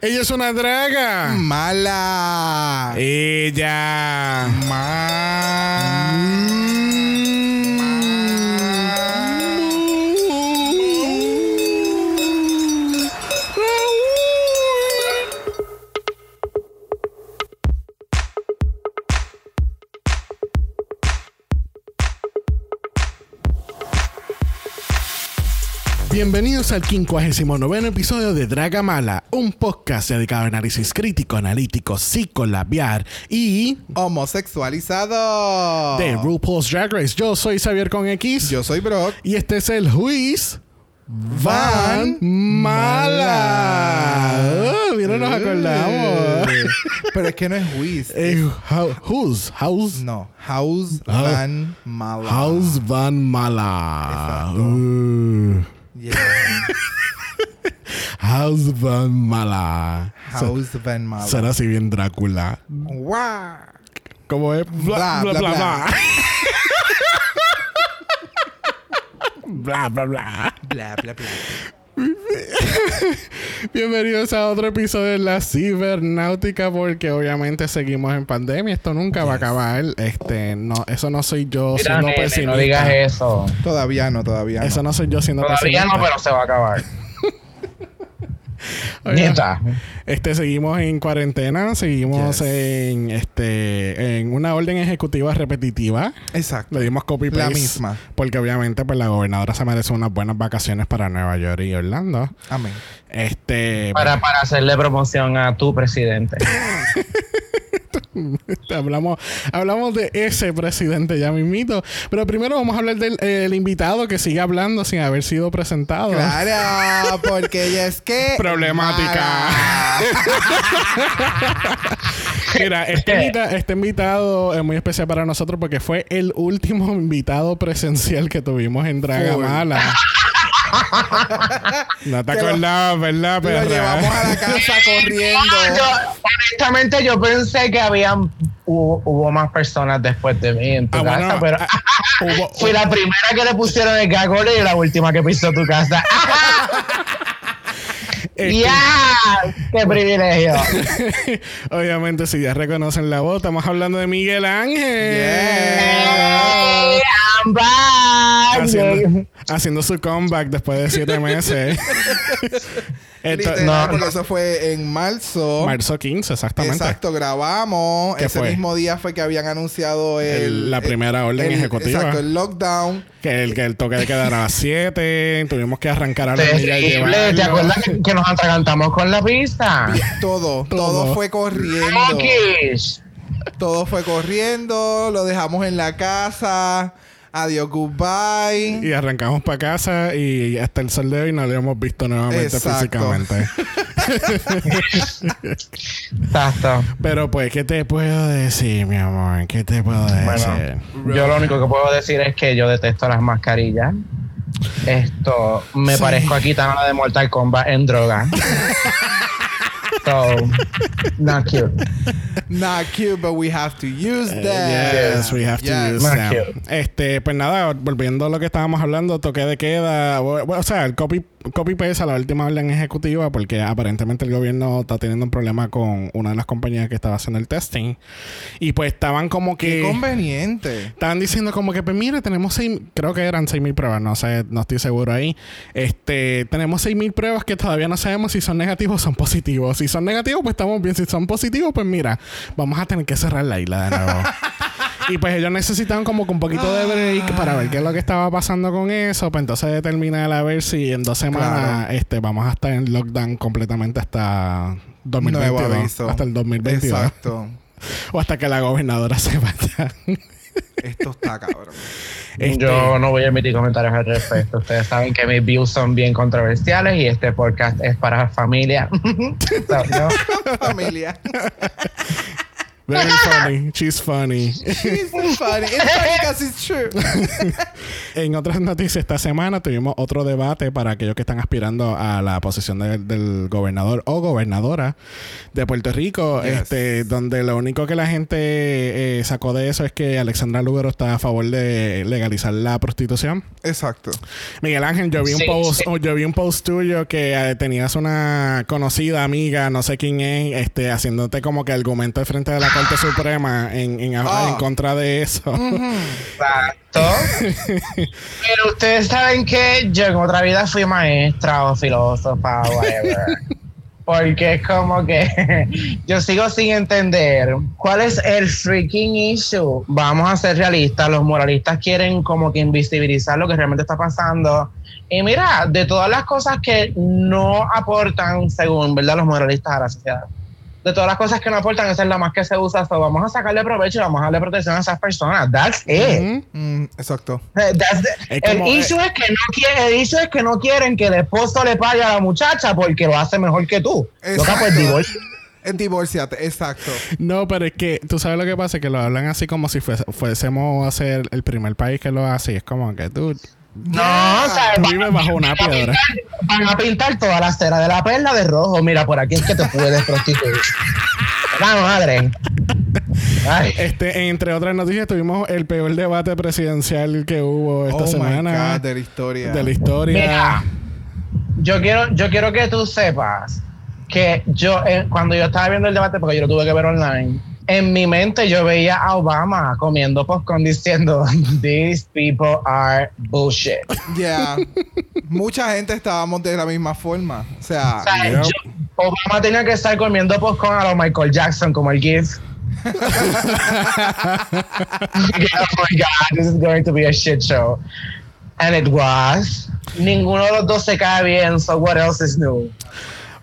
Ella es una draga. Mala. Ella. Bienvenidos al 59 episodio de Draga Mala, un podcast dedicado a análisis crítico, analítico, psicolabiar y Homosexualizado. de RuPaul's Drag Race. Yo soy Xavier con X Yo soy Brock. y este es el Juiz Van Mala. Oh, Mira, nos acordamos. Eh, Pero es que no es Wiz. Eh, how- who's? House? No. House. Van Mala. House Van Mala. Uh, Yeah. House Van Mala. House Van Mala. Será así bien Drácula. Guau. ¿Cómo es? Bla, Bla, bla, bla, bla. Bla, bla, bla. Bla, bla, bla. Bienvenidos a otro episodio de la cibernáutica porque obviamente seguimos en pandemia. Esto nunca va a acabar. Este, no, eso no soy yo Mira, siendo nene, pesimista. no digas eso. Todavía no, todavía Eso no. no soy yo siendo Todavía pesimista. no, pero se va a acabar. Neta. Este, seguimos en cuarentena, seguimos Yes. en este en una orden ejecutiva repetitiva. Exacto. Le dimos copy La paste. misma. Porque obviamente pues la gobernadora se merece unas buenas vacaciones para Nueva York y Orlando. Amén. Este Para, para hacerle promoción a tu presidente. hablamos, hablamos de ese presidente ya mismito. Pero primero vamos a hablar del eh, el invitado que sigue hablando sin haber sido presentado. Claro, porque ella es que. Problemática. Mira, este, invita- este invitado es muy especial para nosotros porque fue el último invitado presencial que tuvimos en Dragamala. No te lo- acordabas, ¿verdad, Lo perra? llevamos a la casa corriendo. Yo, honestamente, yo pensé que habían hubo, hubo más personas después de mí en tu Ah, casa, bueno, pero ah, hubo- fui la primera que le pusieron el order y la última que pisó tu casa. este, ¡Ya! ¡Qué privilegio! Obviamente, si ya reconocen la voz, estamos hablando de Miguel Ángel. Hey, I'm Haciendo, haciendo su comeback después de siete meses. Esto- Literal, no, porque no. eso fue en marzo. marzo 15, exactamente. Exacto, grabamos. ¿Qué Ese fue? mismo día fue que habían anunciado el, El- la primera orden el- ejecutiva. Exacto, el lockdown. Que el, que el toque de quedar a las 7. Tuvimos que arrancar a la Terrible. ¿Te acuerdas que, que nos atragantamos con la pista? Todo, todo, Todo. fue corriendo. Todo fue corriendo. Lo dejamos en la casa. Adiós, goodbye. Y arrancamos para casa y hasta el sol de hoy no lo hemos visto nuevamente Exacto. físicamente. Exacto. Pero pues, ¿qué te puedo decir, mi amor? ¿Qué te puedo decir? Bueno, yo lo único que puedo decir es que yo detesto las mascarillas. Esto me Sí. parezco a Kitana de Mortal Kombat en droga. so, not cute. Not cute, but we have to use Eh, that. yes, we have to Yes. use Not them. cute. Este, pues nada, volviendo a lo que estábamos hablando, toque de queda, o, o sea, el copy, copy paste a la última orden ejecutiva, porque aparentemente el gobierno está teniendo un problema con una de las compañías que estaba haciendo el testing. Y pues estaban como Qué que. conveniente. Estaban diciendo como que, pues mire, tenemos seis, creo que eran 6.000 pruebas, no sé, no estoy seguro ahí. Este, tenemos 6.000 pruebas que todavía no sabemos si son negativos o son positivos. Si son negativos, pues estamos bien. Si son positivos, pues mira, vamos a tener que cerrar la isla de nuevo. y pues ellos necesitaban como que un poquito de break para ver qué es lo que estaba pasando con eso. Pues entonces determinar a ver si en dos semanas Claro. este, vamos a estar en lockdown completamente hasta Nuevo 2022. aviso. Hasta el 2022. Exacto. O hasta que la gobernadora se vaya. Esto está cabrón. Este- Yo no voy a emitir comentarios al respecto. Ustedes saben que mis views son bien controversiales y este podcast es para familia. Familia. Very funny. She's funny. It's funny. It's funny because it's true. En otras noticias, esta semana tuvimos otro debate para aquellos que están aspirando a la posición de- del gobernador o gobernadora de Puerto Rico, Yes. este, donde lo único que la gente eh, sacó de eso es que Alexandra Lugaro está a favor de legalizar la prostitución. Exacto. Miguel Ángel, yo vi un post, sí. o yo vi un post tuyo que eh, tenías una conocida amiga, no sé quién es, este, haciéndote como que argumento de frente de la Corte Suprema en, en, Ah. en contra de eso. Exacto. Pero ustedes saben que yo en otra vida fui maestra o filósofa o whatever. Porque es como que yo sigo sin entender cuál es el freaking issue. Vamos a ser realistas, los moralistas quieren como que invisibilizar lo que realmente está pasando. Y mira, de todas las cosas que no aportan, según verdad, los moralistas a la sociedad, de todas las cosas que no aportan, esa es la más que se usa. So, vamos a sacarle provecho y vamos a darle protección a esas personas. That's it. Mm, exacto. That's the- Es el como, issue es que no quiere, el issue es que no quieren que el esposo le pague a la muchacha porque lo hace mejor que tú. Loca, pues divorcio. Divorciate. Exacto. No, pero es que tú sabes lo que pasa, que lo hablan así como si fuese- fuésemos a ser el primer país que lo hace. Y es como que tú No, o sea, vives bajo una van a piedra. pintar, van a pintar toda la cera de la perla de rojo. Mira, por aquí es que te puedes prostituir. La madre. Ay. Este, entre otras noticias, tuvimos el peor debate presidencial que hubo esta oh my semana God, de la historia. de la historia. Mira, yo quiero, yo quiero que tú sepas que yo, eh, cuando yo estaba viendo el debate, porque yo lo tuve que ver online, en mi mente yo veía a Obama comiendo popcorn diciendo, These people are bullshit. Yeah. Mucha gente estábamos de la misma forma. O sea, O sea, Yep. yo- Obama tenía que estar comiendo popcorn a los Michael Jackson como el GIF. oh my God, this is going to be a shit show. And it was. Ninguno de los dos se cae bien, so what else is new?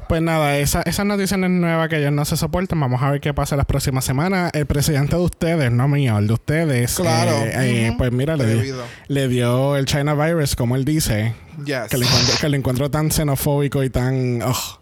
Pues nada, esa, esa noticia no es nueva que ellos no se soportan. Vamos a ver qué pasa las próximas semanas. El presidente de ustedes, no mío, el de ustedes. Claro. eh, eh. Pues mira, le, di- Debido. le dio el China virus, como él dice. yes. Que lo encuentro, que lo encuentro tan xenofóbico y tan. ugh,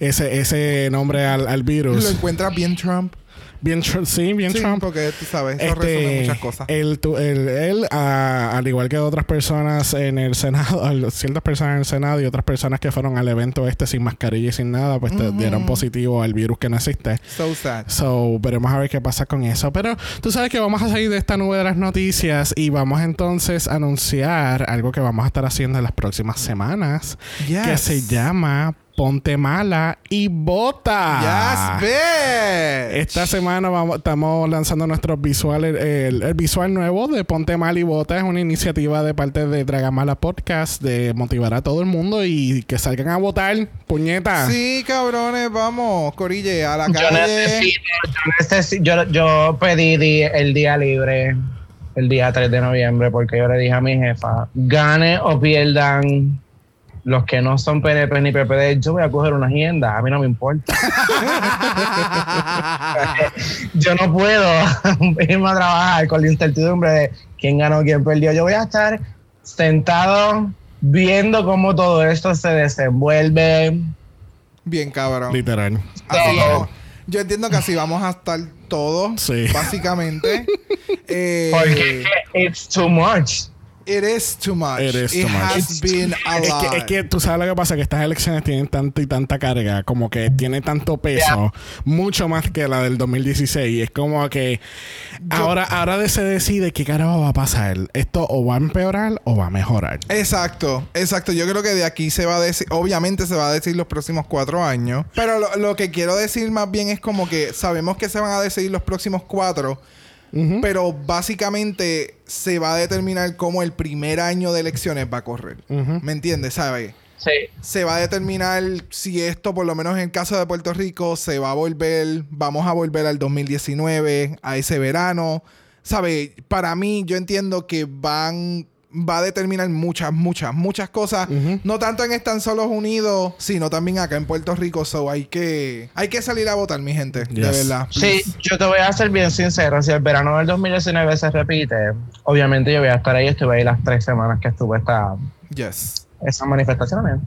ese, ese nombre al, al Lo virus. encuentras bien Trump. Bien, sí, bien sí, Trump. porque tú sabes, eso resume Este, muchas cosas. él, tu- él, él, ah, al igual que otras personas en el Senado, ciertas personas en el Senado y otras personas que fueron al evento este sin mascarilla y sin nada, pues te dieron positivo al virus que no existe. So sad. So, veremos a ver qué pasa con eso. Pero tú sabes que vamos a salir de esta nube de las noticias y vamos entonces a anunciar algo que vamos a estar haciendo en las próximas semanas, que Yes. se llama Ponte Mala y Bota. Yes, bitch. Esta semana vamos, estamos lanzando nuestros visuales. El, el visual nuevo de Ponte Mal y Bota es una iniciativa de parte de Dragamala Podcast de motivar a todo el mundo y que salgan a votar. Puñeta. Sí, cabrones, vamos, Corille, a la Yo calle. necesito, yo, necesi- yo, yo pedí di- el día libre el día 3 de noviembre porque yo le dije a mi jefa, gane o pierdan los que no son PNP ni PPD, yo voy a coger una agenda, a mí no me importa. yo no puedo irme a trabajar con la incertidumbre de quién ganó, quién perdió. Yo voy a estar sentado viendo cómo todo esto se desenvuelve. Bien, cabrón. Literal. Así Sí. vamos. Yo entiendo que así vamos a estar todos, Sí. básicamente. Eh, Porque it's too much. It is too much. It is too much. has been a Es lot. que, es que tú sabes lo que pasa, que estas elecciones tienen tanto y tanta carga, como que tiene tanto peso, mucho más que la del 2016. Es como que ahora, ahora de- se decide qué carajo va a pasar. Esto o va a empeorar o va a mejorar. Exacto, exacto. Yo creo que de aquí se va a decir, obviamente se va a decir los próximos cuatro años, pero lo, lo que quiero decir más bien es como que sabemos que se van a decidir los próximos cuatro, Pero básicamente se va a determinar cómo el primer año de elecciones va a correr. ¿Me entiendes? ¿Sabes? Sí. Se va a determinar si esto, por lo menos en el caso de Puerto Rico, se va a volver, vamos a volver al 2019, a ese verano. ¿Sabe? Para mí, yo entiendo que van, va a determinar muchas, muchas, muchas cosas. No tanto en Estados Unidos, sino también acá en Puerto Rico. So hay que, hay que salir a votar, mi gente. De verdad. Sí, yo te voy a ser bien sincero. Si el verano del 2019 se repite, obviamente yo voy a estar ahí. Estuve ahí las tres semanas que estuve esta, Yes. esas manifestaciones.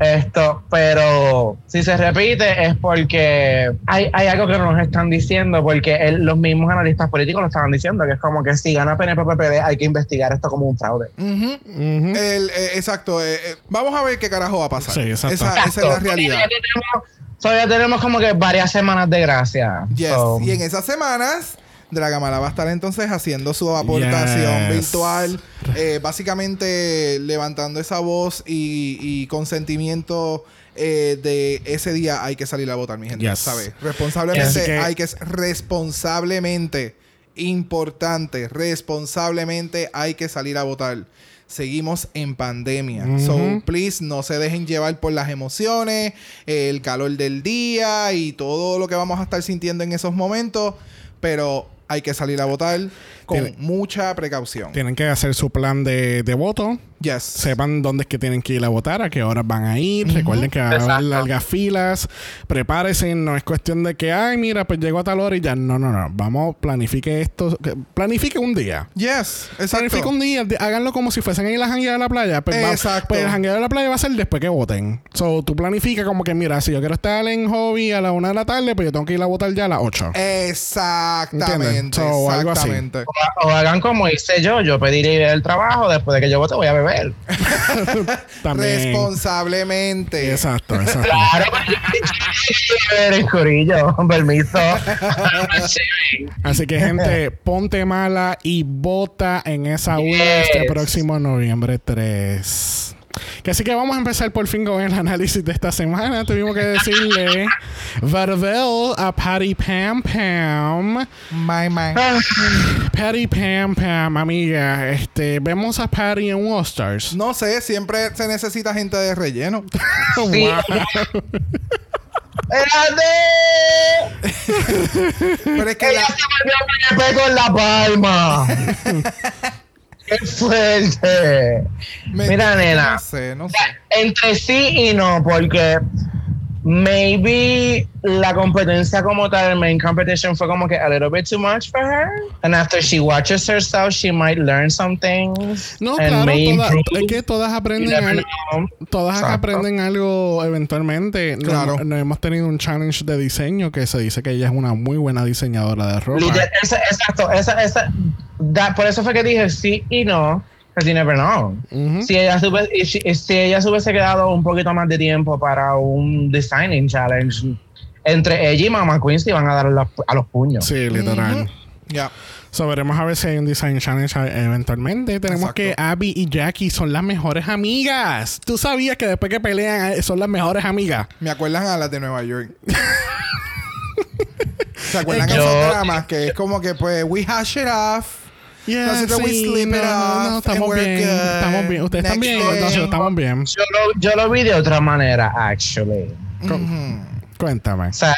Esto, pero si se repite es porque hay, hay algo que no nos están diciendo, porque los mismos analistas políticos lo estaban diciendo, que es como que si gana PNP-PPD hay que investigar esto como un fraude. El, eh, exacto. eh, eh, vamos a ver qué carajo va a pasar. Sí, exacto. Esa, esa es la realidad. Todavía tenemos, todavía tenemos como que varias semanas de gracia. Yes. So, Y en esas semanas, Dragamala va a estar entonces haciendo su aportación Yes. virtual, eh, básicamente levantando esa voz y, y consentimiento eh, de ese día hay que salir a votar, mi gente. Yes. ¿Sabes? Responsablemente que- hay que responsablemente importante, responsablemente hay que salir a votar. Seguimos en pandemia. Ujú. So, please, no se dejen llevar por las emociones, el calor del día y todo lo que vamos a estar sintiendo en esos momentos. Pero hay que salir a votar con Tiene- mucha precaución. Tienen que hacer su plan de, de voto. Yes. Sepan dónde es que tienen que ir a votar, a qué horas van a ir. Recuerden que va a haber largas filas. Prepárense. No es cuestión de que, ay, mira, pues llego a tal hora y ya. No, no, no. Vamos, planifique esto. que- Planifique un día. Yes. Planifique Exacto. un día. Háganlo como si fuesen a ir a la jangueada de la playa. Pues, va- Exacto. pues el jangueada de la playa va a ser después que voten. So, tú planifica como que, mira, si yo quiero estar en hobby a la una de la tarde, pues yo tengo que ir a votar ya a las 8. Exactamente. So, algo así. O, hagan como hice yo, yo pediré el trabajo, después de que yo vote voy a beber. También. Responsablemente. Exacto, exacto. Claro, beber en corillo, con permiso. Sí. Así que, gente, ponte mala y vota en esa urna este Yes. próximo noviembre 3. Que así que vamos a empezar por fin con el análisis de esta semana. Tuvimos que decirle Varvel a Patty Pam Pam. My, my. Patty Pam Pam, amiga. Este, vemos a Patty en All Stars. No sé, siempre se necesita gente de relleno. Sí. ¡Espérate! Pero es que Ella la, se volvió PNP con la palma. ¡Qué fuerte! me- Mira, nena. No sé, no sé. Entre sí y no, porque maybe la competencia como tal, el main competition fue como que a little bit too much for her. And after she watches herself, she might learn some things. No, and claro, toda- es que todas aprenden algo. Todas Exacto. aprenden algo eventualmente. No- Claro. No, hemos tenido un challenge de diseño que se dice que ella es una muy buena diseñadora de ropa. Esa- exacto, esa, esa, that- por eso fue que dije sí y no, because you never know. Ujú. Si ella, se hubiese- y si, si ella se hubiese quedado un poquito más de tiempo para un designing challenge, entre ella y Mama Queen se iban a dar los- a los puños. Sí, literal. Ya. So, veremos a ver si hay un design challenge eventualmente. Tenemos Exacto. que Abby y Jackie son las mejores amigas. Tú sabías que después que pelean eh, son las mejores amigas. Me acuerdan a las de Nueva York. ¿Se acuerdan Yo- esos dramas? Que es como que, pues, we hash it off. Yeah, Nosotros we slip no, it no, off no, estamos bien, good. estamos bien. Ustedes están bien, nosotros estamos bien. Yo lo, yo lo vi de otra manera, actually. Ujú. Cuéntame. O sea,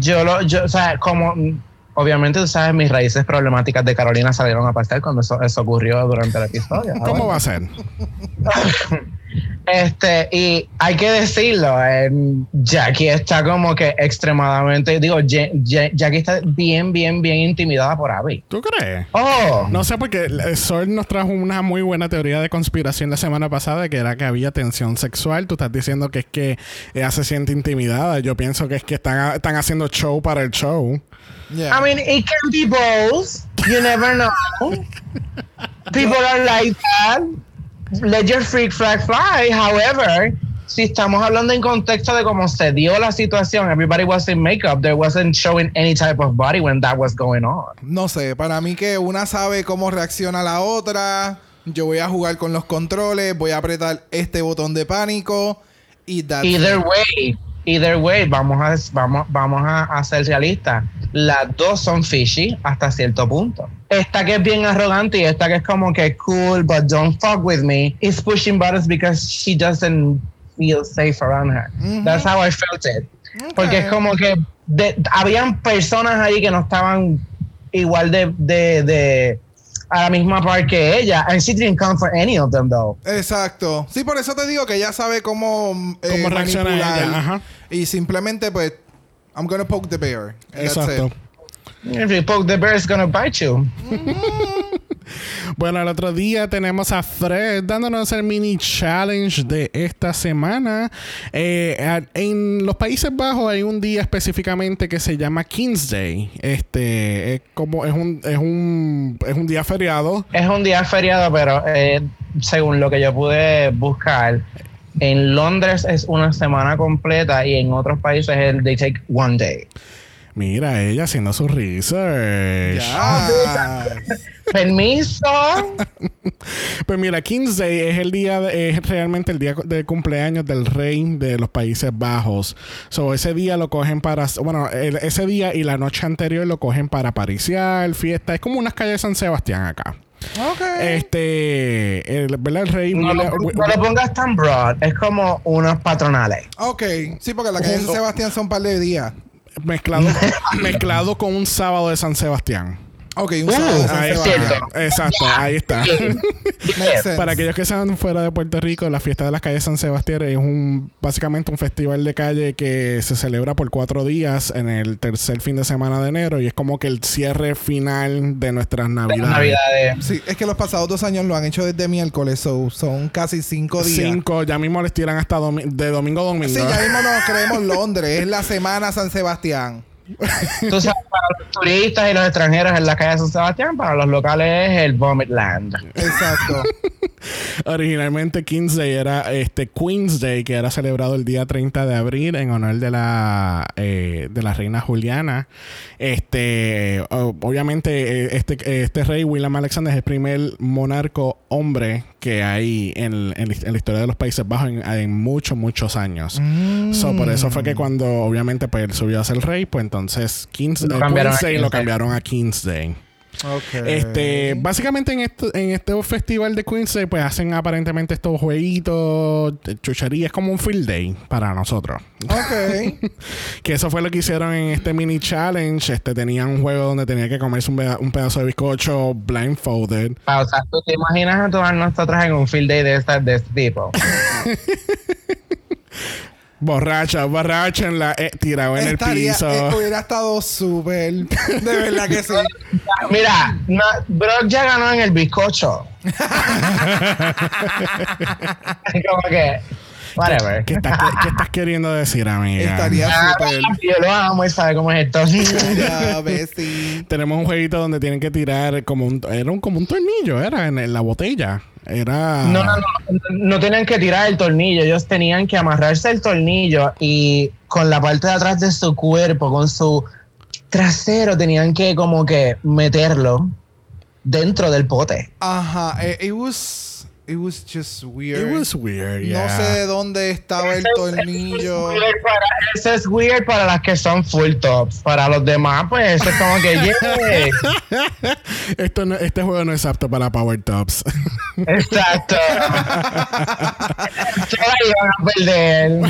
yo lo, yo, o sea, como mm, obviamente tú sabes, mis raíces problemáticas de Carolina salieron a pasar cuando eso, eso ocurrió durante el episodio. ¿Cómo va a ser? Este, y hay que decirlo, eh, Jackie está como que extremadamente, digo, Ja- Ja- Jackie está bien, bien, bien intimidada por Abby. ¿Tú crees? Oh, No sé, porque Sol nos trajo una muy buena teoría de conspiración la semana pasada, que era que había tensión sexual. Tú estás diciendo que es que ella se siente intimidada. Yo pienso que es que están, están haciendo show para el show. Yeah. I mean, it can be both. You never know. People are like that. Let your freak flag fly. However, si estamos hablando en contexto de cómo se dio la situación, everybody was in makeup. There wasn't showing any type of body when that was going on. No sé, para mí que una sabe cómo reacciona la otra. Yo voy a jugar con los controles, voy a apretar este botón de pánico y that's Either it. way, either way, vamos a, vamos, vamos a, a ser realistas. Las dos son fishy hasta cierto punto. Esta que es bien arrogante y esta que es como que cool, but don't fuck with me, is pushing buttons because she doesn't feel safe around her. That's how I felt it. Porque es como que de- habían personas ahí que no estaban igual de, de, de a la misma par que ella, and she didn't come for any of them though. Exacto. Sí, por eso te digo que ella sabe cómo, eh, ¿Cómo reacciona manipular. ella? Ajá. Y simplemente, pues, I'm gonna poke the bear. And that's Exacto. it. If you poke the bear, it's gonna bite you. Bueno, el otro día tenemos a Fred dándonos el mini challenge de esta semana. Eh, en los Países Bajos hay un día específicamente que se llama King's Day. Este es como es un es un es un día feriado. Es un día feriado, pero eh, según lo que yo pude buscar, en Londres es una semana completa y en otros países el they take one day. Mira, ella haciendo su research. Ya. Permiso. Pues mira, King's Day es el día, de- es realmente el día de cumpleaños del rey de los Países Bajos. So, ese día lo cogen para, bueno, el- ese día y la noche anterior lo cogen para pariciar, fiesta. Es como unas calles de San Sebastián acá. Ok. Este, el, ¿verdad? El rey No, lo- no lo pongas tan broad. Es como unos patronales. Ok. Sí, porque la calle de San Sebastián son un par de días. mezclado, mezclado con un sábado de San Sebastián. Ok, un sábado de San Ahí cierto. Exacto, ahí está. Para aquellos que están fuera de Puerto Rico, la fiesta de las calles San Sebastián es un básicamente un festival de calle que se celebra por cuatro días en el tercer fin de semana de enero y es como que el cierre final de nuestras navidades. Navidades. Sí, es que los pasados dos años lo han hecho desde miércoles, so son casi cinco días. Cinco, ya mismo les tiran hasta domi- de domingo a domingo. Sí, ya mismo nos creemos Londres. Es la semana San Sebastián. Tú sabes, para los turistas y los extranjeros en la calle de San Sebastián, para los locales es el Vomit Land. Exacto. Originalmente King's Day era este Queen's Day, que era celebrado el día 30 de abril en honor de la eh, de la reina Juliana. Este, obviamente, eh, este, este rey William Alexander es el primer monarco hombre que hay en, en la- en la historia de los Países Bajos en, en muchos, muchos años. So, por eso fue que cuando obviamente pues, él subió a ser rey, pues entonces King's, Lo cambiaron a Day King's lo Day. cambiaron a King's Day. Ok. Este, básicamente en este, en este festival de Queen's Day, pues hacen aparentemente estos jueguitos, chucherías, como un field day para nosotros. Ok. Que eso fue lo que hicieron en este mini challenge. Este tenían un juego donde tenía que comerse un, peda- un pedazo de bizcocho blindfolded. Pausa. ¿Tú te imaginas a todas nosotras en un field day de, esta, de este tipo? Borracha, borracha en la eh, tirado en Estaría, el piso. eh, hubiera estado súper. De verdad que sí. Mira, no, Brock ya ganó en el bizcocho. Como que, whatever. ¿Qué estás, qué- qué estás queriendo decir, amiga? Estaría Ah, súper. Yo lo amo y sabe cómo es esto. Ya. Tenemos un jueguito donde tienen que tirar como un, era un, como un tornillo, era en, en la botella. Era. No, no, no, no tenían que tirar el tornillo, ellos tenían que amarrarse el tornillo y con la parte de atrás de su cuerpo, con su trasero, tenían que como que meterlo dentro del pote. Ajá. eh, it was. It was just weird. It was weird, No sé de dónde estaba el tornillo. Eso es weird para las que son full tops. Para los demás, pues eso es como que yeah. Esto no- este juego no es apto para Power Tops. Exacto. Iban a perder.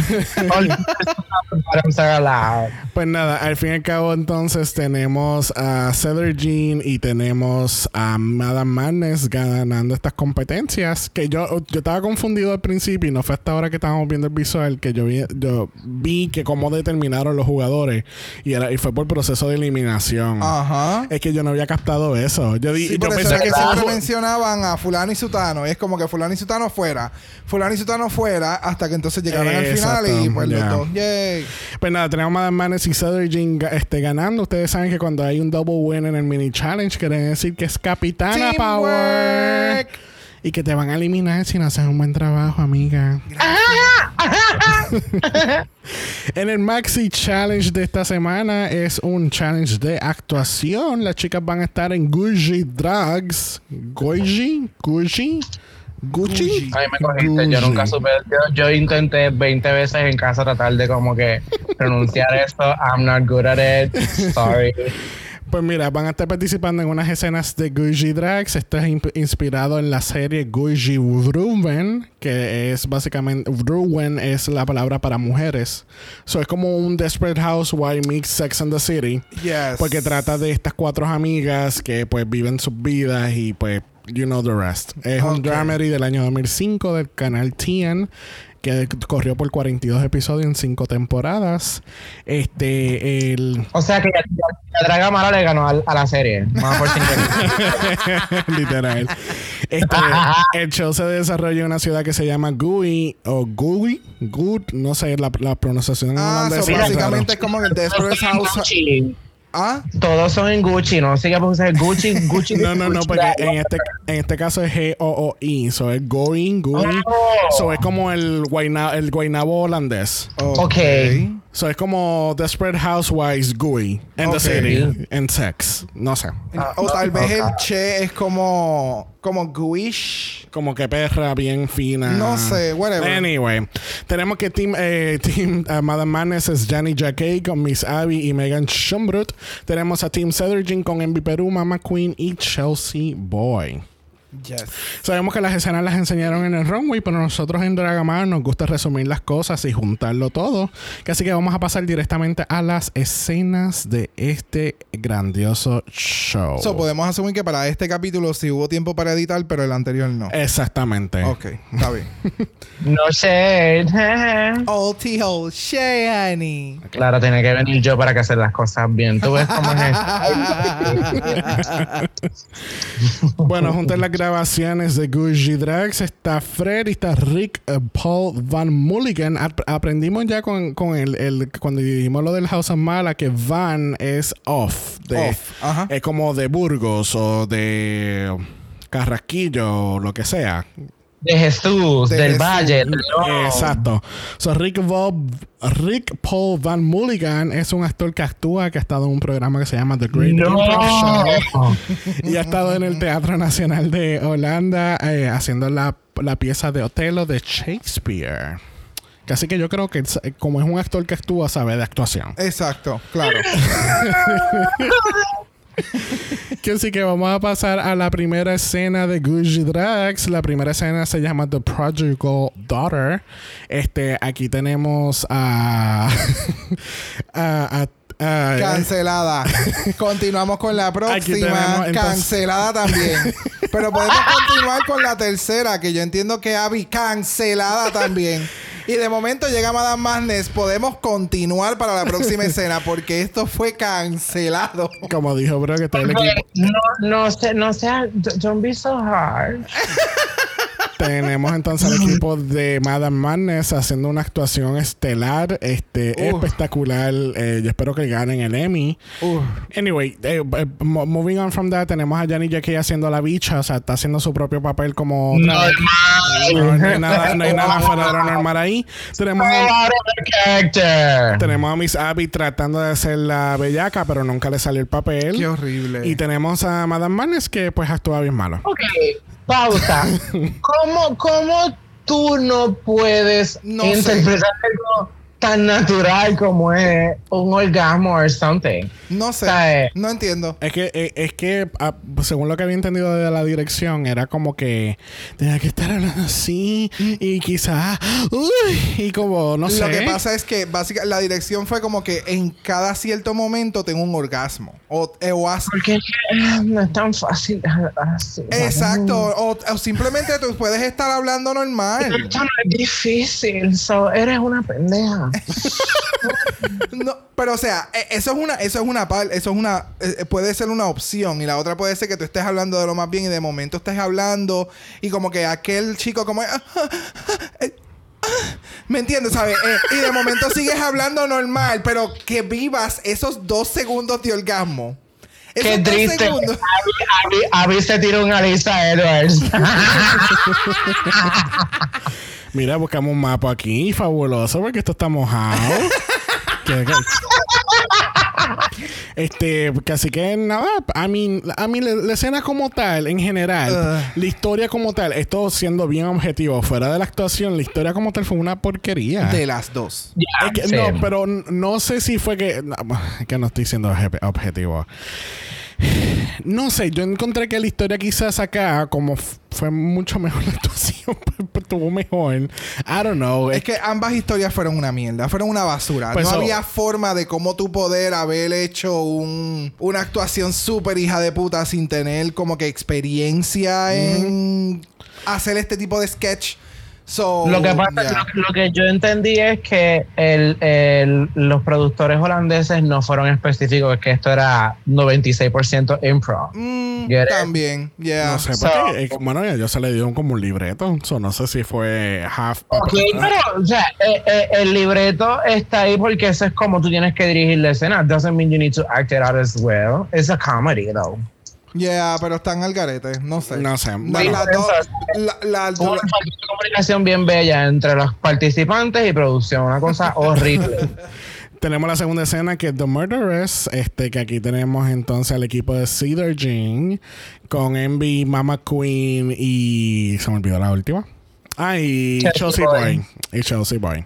Pues nada, al fin y al cabo, entonces tenemos a Cedar Jean y tenemos a Madame Madness ganando estas competencias. Que yo, yo estaba confundido al principio y no fue hasta ahora que estábamos viendo el visual que yo vi, yo vi que cómo determinaron los jugadores y, era, y fue por proceso de eliminación. Ajá. Es que yo no había captado eso. Yo, di- Sí, yo pensé que siempre mencionaban a fulano y sutano. Es como que fulano y sutano fuera. Fulano y sutano fuera hasta que entonces llegaran al final y pues ya. los dos. Yay. Pues nada, tenemos a Madame Madness y Cedar Jean este, ganando. Ustedes saben que cuando hay un double win en el mini challenge, quiere decir que es Capitana Power. Y que te van a eliminar si no haces un buen trabajo, amiga. en el Maxi Challenge de esta semana es un challenge de actuación. Las chicas van a estar en Gucci Drugs. Gucci, Gucci, Gucci. A mí me cogiste, yo nunca supe. Yo, yo intenté 20 veces en casa tratar de como que pronunciar esto. I'm not good at it. Sorry. Pues mira, van a estar participando en unas escenas de Gucci Drags. Esto es inspirado en la serie Gucci Vroom, que es básicamente Vroom es la palabra para mujeres. So es como un Desperate Housewife mix Sex and the City, Yes. porque trata de estas cuatro amigas que pues viven sus vidas y pues you know the rest. Es un Ok. dramedy del año 2005 del canal TN que corrió por 42 episodios en 5 temporadas. Este, el... O sea que la, la Draga Mala le ganó al- a, la serie. Vamos por. Literal. Este, el show se desarrolla en una ciudad que se llama Gui o Gui, Good, no sé la, la pronunciación Ah, holandesa so básicamente es como el Desperate House. Ah, Todos son en Gucci, no sé qué puse Gucci, Gucci. No, no, no, porque en este, en este caso es G-O-O-I, so es Going, Gui. Oh. So es como el, guayna, el guaynabo holandés. Ok. So es como Desperate Housewives Gui in the Ok. city, en sex. No sé. O tal vez el che es como, como gooish. Como que perra bien fina. No sé, whatever. Anyway, tenemos que Team, eh, team uh, Madame Madness es Janny Jacquet con Miss Abby y Megan Schumbrut. Tenemos a Team Cedric con Envy Perú, Mama Queen y Chelsea Boy. Yes. Sabemos que las escenas las enseñaron en el runway, pero nosotros en Dragamar nos gusta resumir las cosas y juntarlo todo. Así que vamos a pasar directamente a las escenas de este grandioso show. So, podemos asumir que para este capítulo sí hubo tiempo para editar, pero el anterior no. Exactamente. Ok, está bien. No sé. Old T-Hole, Shani. Claro, tiene que venir yo para que hacer las cosas bien. Tú ves cómo es. Bueno, junto a las grabaciones de Gucci Drags está Fred y está Rick eh, Paul Van Mulligan. Ap- aprendimos ya con, con el, el- cuando dijimos lo del House of Mala que Van es off. De, Off. Es como de Burgos o de Carrasquillo o lo que sea. De Jesús, De del Jesús. Valle. del- no. Exacto. So, Rick, Val- Rick Paul Van Mulligan es un actor que actúa, que ha estado en un programa que se llama The Great Improv Show. No. Y ha estado en el Teatro Nacional de Holanda eh, haciendo la, la pieza de Otelo de Shakespeare. Así que yo creo que él- como es un actor que actúa, sabe de actuación. Exacto, claro. Que así que vamos a pasar a la primera escena de Gucci Drags. La primera escena se llama The Prodigal Daughter. Este, aquí tenemos a. a, a- a- Cancelada. Continuamos con la próxima. tenemos, Cancelada también. Pero podemos continuar con la tercera, que yo entiendo que Abby cancelada también. Y de momento llega Madame Madness. Podemos continuar para la próxima escena porque esto fue cancelado. como dijo, bro, que todo el equipo. No, no sé, no sea, don't be so hard. Tenemos entonces al equipo de Madame Madness haciendo una actuación estelar, este, espectacular. Eh, yo espero que ganen el Emmy. Anyway, eh, eh, mo- moving on from that, tenemos a Janny Jackie haciendo la bicha, o sea, está haciendo su propio papel como. No, no hay nada, no hay nada fuera de lo normal ahí. Tenemos a, tenemos a Miss Abby tratando de ser la bellaca, pero nunca le salió el papel. Qué horrible. Y tenemos a Madame Madness que pues actúa bien malo. Ok, pausa. ¿Cómo, cómo tú no puedes No interpretar algo tan natural como es un orgasmo or something? no sé. No entiendo. Es que, eh, es que ah, según lo que había entendido de la dirección, era como que tenía que estar hablando así y quizás, y como, no sé. Lo que pasa es que básicamente la dirección fue como que en cada cierto momento tengo un orgasmo. O, eh, o haz- Porque eh, no es tan fácil. así. Exacto. O, o simplemente tú puedes estar hablando normal. Esto no es difícil, so, eres una pendeja. No, pero o sea, e- eso es una, eso es una eso es una, eh, eh, puede ser una opción y la otra puede ser que tú estés hablando de lo más bien y de momento estés hablando y como que aquel chico como, ah, ah, eh, ah, ¿me entiendes? ¿Sabes? Eh, y de momento sigues hablando normal, pero que vivas esos dos segundos de orgasmo. Esos Qué triste. Abby se tiró una Lisa Edwards. Mira, buscamos un mapa aquí, fabuloso, porque esto está mojado. Que- que- Este, así que nada, a mí, a mí la, la escena como tal, en general, Ugh. la historia como tal, esto siendo bien objetivo, fuera de la actuación, la historia como tal fue una porquería. De las dos. Es que- Sí. No, pero no sé si fue que. que no estoy siendo obje- objetivo. No sé, yo encontré que la historia quizás acá, como fue mucho mejor la actuación, pues, estuvo mejor. I don't know. Es que ambas historias fueron una mierda, fueron una basura. Pues no so- había forma de cómo tú poder haber hecho un, una actuación súper hija de puta sin tener como que experiencia en hacer este tipo de sketch. So, Lo que pasa, yeah. lo, lo que yo entendí es que el, el- los productores holandeses no fueron específicos, es que esto era 96% improv. Mm, también, yeah. No sé, So- porque, eh, bueno, a ellos se le dio como un libreto. So, no sé si fue half. Ok, pero, o sea, eh, eh, el libreto está ahí porque eso es como tú tienes que dirigir la escena. Doesn't mean you need to act it out as well. It's a comedy, though. Yeah, pero están al garete, no sé. No sé. Bueno, las dos- la- la- Hubo una comunicación bien bella entre los participantes y producción. Una cosa horrible. Tenemos la segunda escena que es The Murderers, este, que aquí tenemos entonces al equipo de Cedar Jean con Envy, Mama Queen y se me olvidó la última. Ah, y Chelsea Chelsea Boy. Boy. Y Chelsea Boy.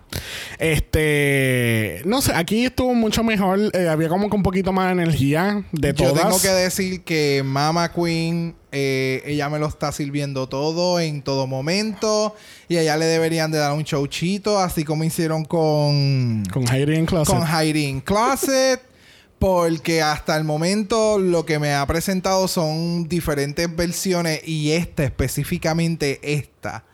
Este, no sé, aquí estuvo mucho mejor, eh, había como que un poquito más de energía de Yo todas. tengo que decir que Mama Queen, eh, ella me lo está sirviendo todo en todo momento. Y a ella le deberían de dar un showchito, así como hicieron con, con Heidi en Closet. con Heidi in Closet. Porque hasta el momento lo que me ha presentado son diferentes versiones. Y esta específicamente, esta.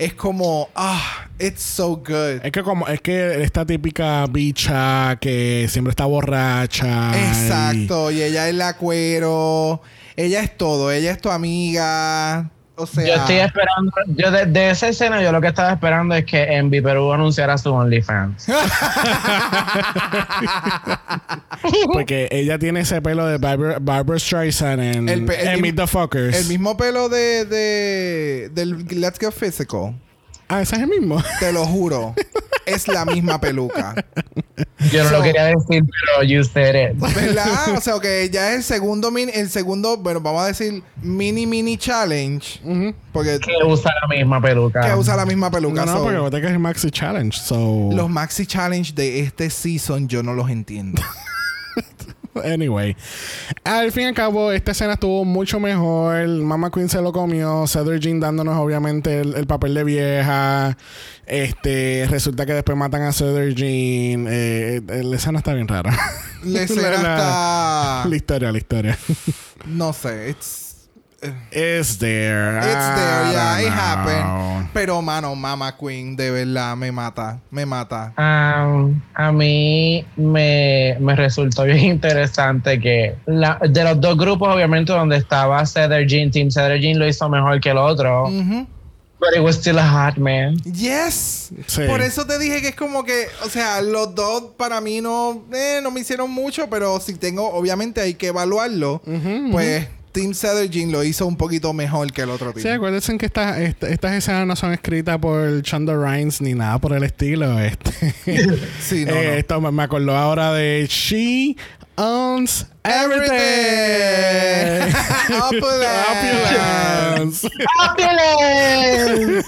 Es como, ah, it's so good. Es que como, es que esta típica bicha que siempre está borracha. y- Exacto, y ella es la cuero, ella es todo, ella es tu amiga, o sea, Yo estoy esperando, yo de, de esa escena yo lo que estaba esperando es que Envy Perú anunciara su OnlyFans. Porque ella tiene ese pelo de Barbara, Barbara Streisand en, El en Meet the Fuckers. el mismo pelo de, de del Let's Get Physical, Ah, ese es el mismo. te lo juro, es la misma peluca, Yo no So- lo quería decir, pero you said it. ¿verdad? O sea, que ya es el segundo mini, el segundo, bueno, vamos a decir mini mini challenge, Ujú. porque Que usa la misma peluca. que usa la misma peluca. No, no, so, porque acuérdate que es el Maxi Challenge. So, los maxi challenge de este season yo no los entiendo. anyway. Al fin y al cabo, esta escena estuvo mucho mejor. Mama Queen se lo comió. Cedar Jean dándonos, obviamente, el, el papel de vieja. Este, resulta que después matan a Cedar Jean. Eh, eh, la escena está bien rara. La escena La- está, La historia, la historia. no sé, it's It's there. It's there, I yeah, it know. happened. Pero, mano, Mama Queen, de verdad, me mata, me mata. Um, a mí me, me resultó bien interesante que la- de los dos grupos, obviamente, donde estaba Cedar Jean, Team Cedar Jean lo hizo mejor que el otro, Ujú. but it was still a hot man. Yes. Sí. Por eso te dije que es como que, o sea, los dos para mí no, eh, no me hicieron mucho, pero si tengo, obviamente hay que evaluarlo. Pues Cedar Jean lo hizo un poquito mejor que el otro Sí, team. acuérdense que esta- esta- estas escenas no son escritas por Chanda Rhimes ni nada por el estilo. Este. Sí, no, Eh, no. Esto me, me acordó ahora de She Owns Everything. Opulence. Opulence. ¡Opulence!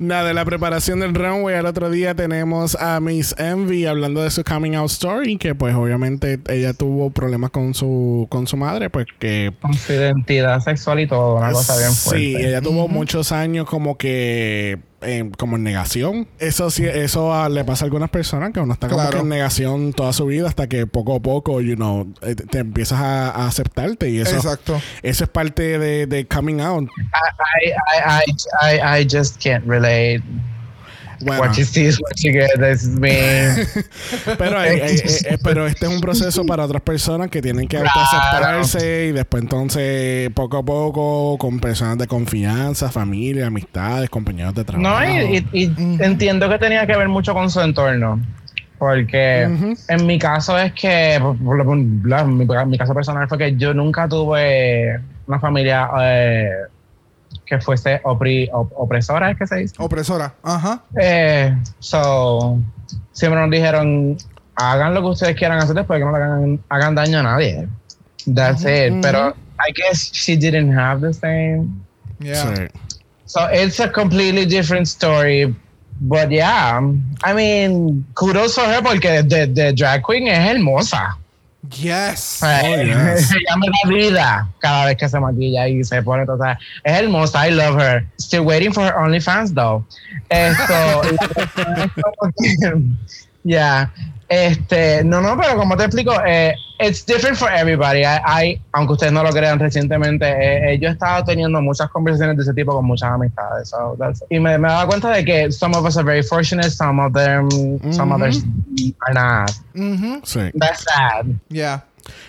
Nada, de la preparación del runway al otro día tenemos a Miss Envy hablando de su coming out story, que pues obviamente ella tuvo problemas con su con su madre, pues que Con su identidad sexual y todo, una cosa bien fuerte. Sí, ella tuvo muchos años como que como en negación. Eso sí, eso ah, le pasa a algunas personas que uno está como Claro. que en negación toda su vida hasta que poco a poco, you know, eh, te te empiezas a, a aceptarte y eso Exacto. eso es parte de, de coming out. I, I, I, I, I just can't relate. Bueno, What you see is what you get. This is me. pero, eh, eh, pero este es un proceso para otras personas que tienen que Claro. autoaceptarse y después entonces poco a poco con personas de confianza, familia, amistades, compañeros de trabajo. No, y, y- y Ujú. entiendo que tenía que ver mucho con su entorno. Porque en mi caso es que, por- por la- mi, mi caso personal fue que yo nunca tuve una familia eh, que fuese opri- op- opresora, ¿es que se dice? Opresora. Ajá. Eh, so, siempre nos dijeron, hagan lo que ustedes quieran hacer después que no le hagan, hagan daño a nadie. That's it. Pero I guess she didn't have the same. Yeah. Sí. So it's a completely different story. But yeah, I mean, kudos for her porque de, de drag queen es hermosa. Yes. Eh, yes. Ella me da vida cada vez que se maquilla y se pone toda. Es hermosa, I love her. Still waiting for her OnlyFans though. Esto. Ya. Este, no, no, pero como te explico, eh, it's different for everybody. I, I- aunque ustedes no lo crean recientemente, eh, eh, yo he estado teniendo muchas conversaciones de ese tipo con muchas amistades. So that's- y me, me he dado cuenta de que some of us are very fortunate, some of them, some others are not. Ujú. Sí. That's sad. Yeah.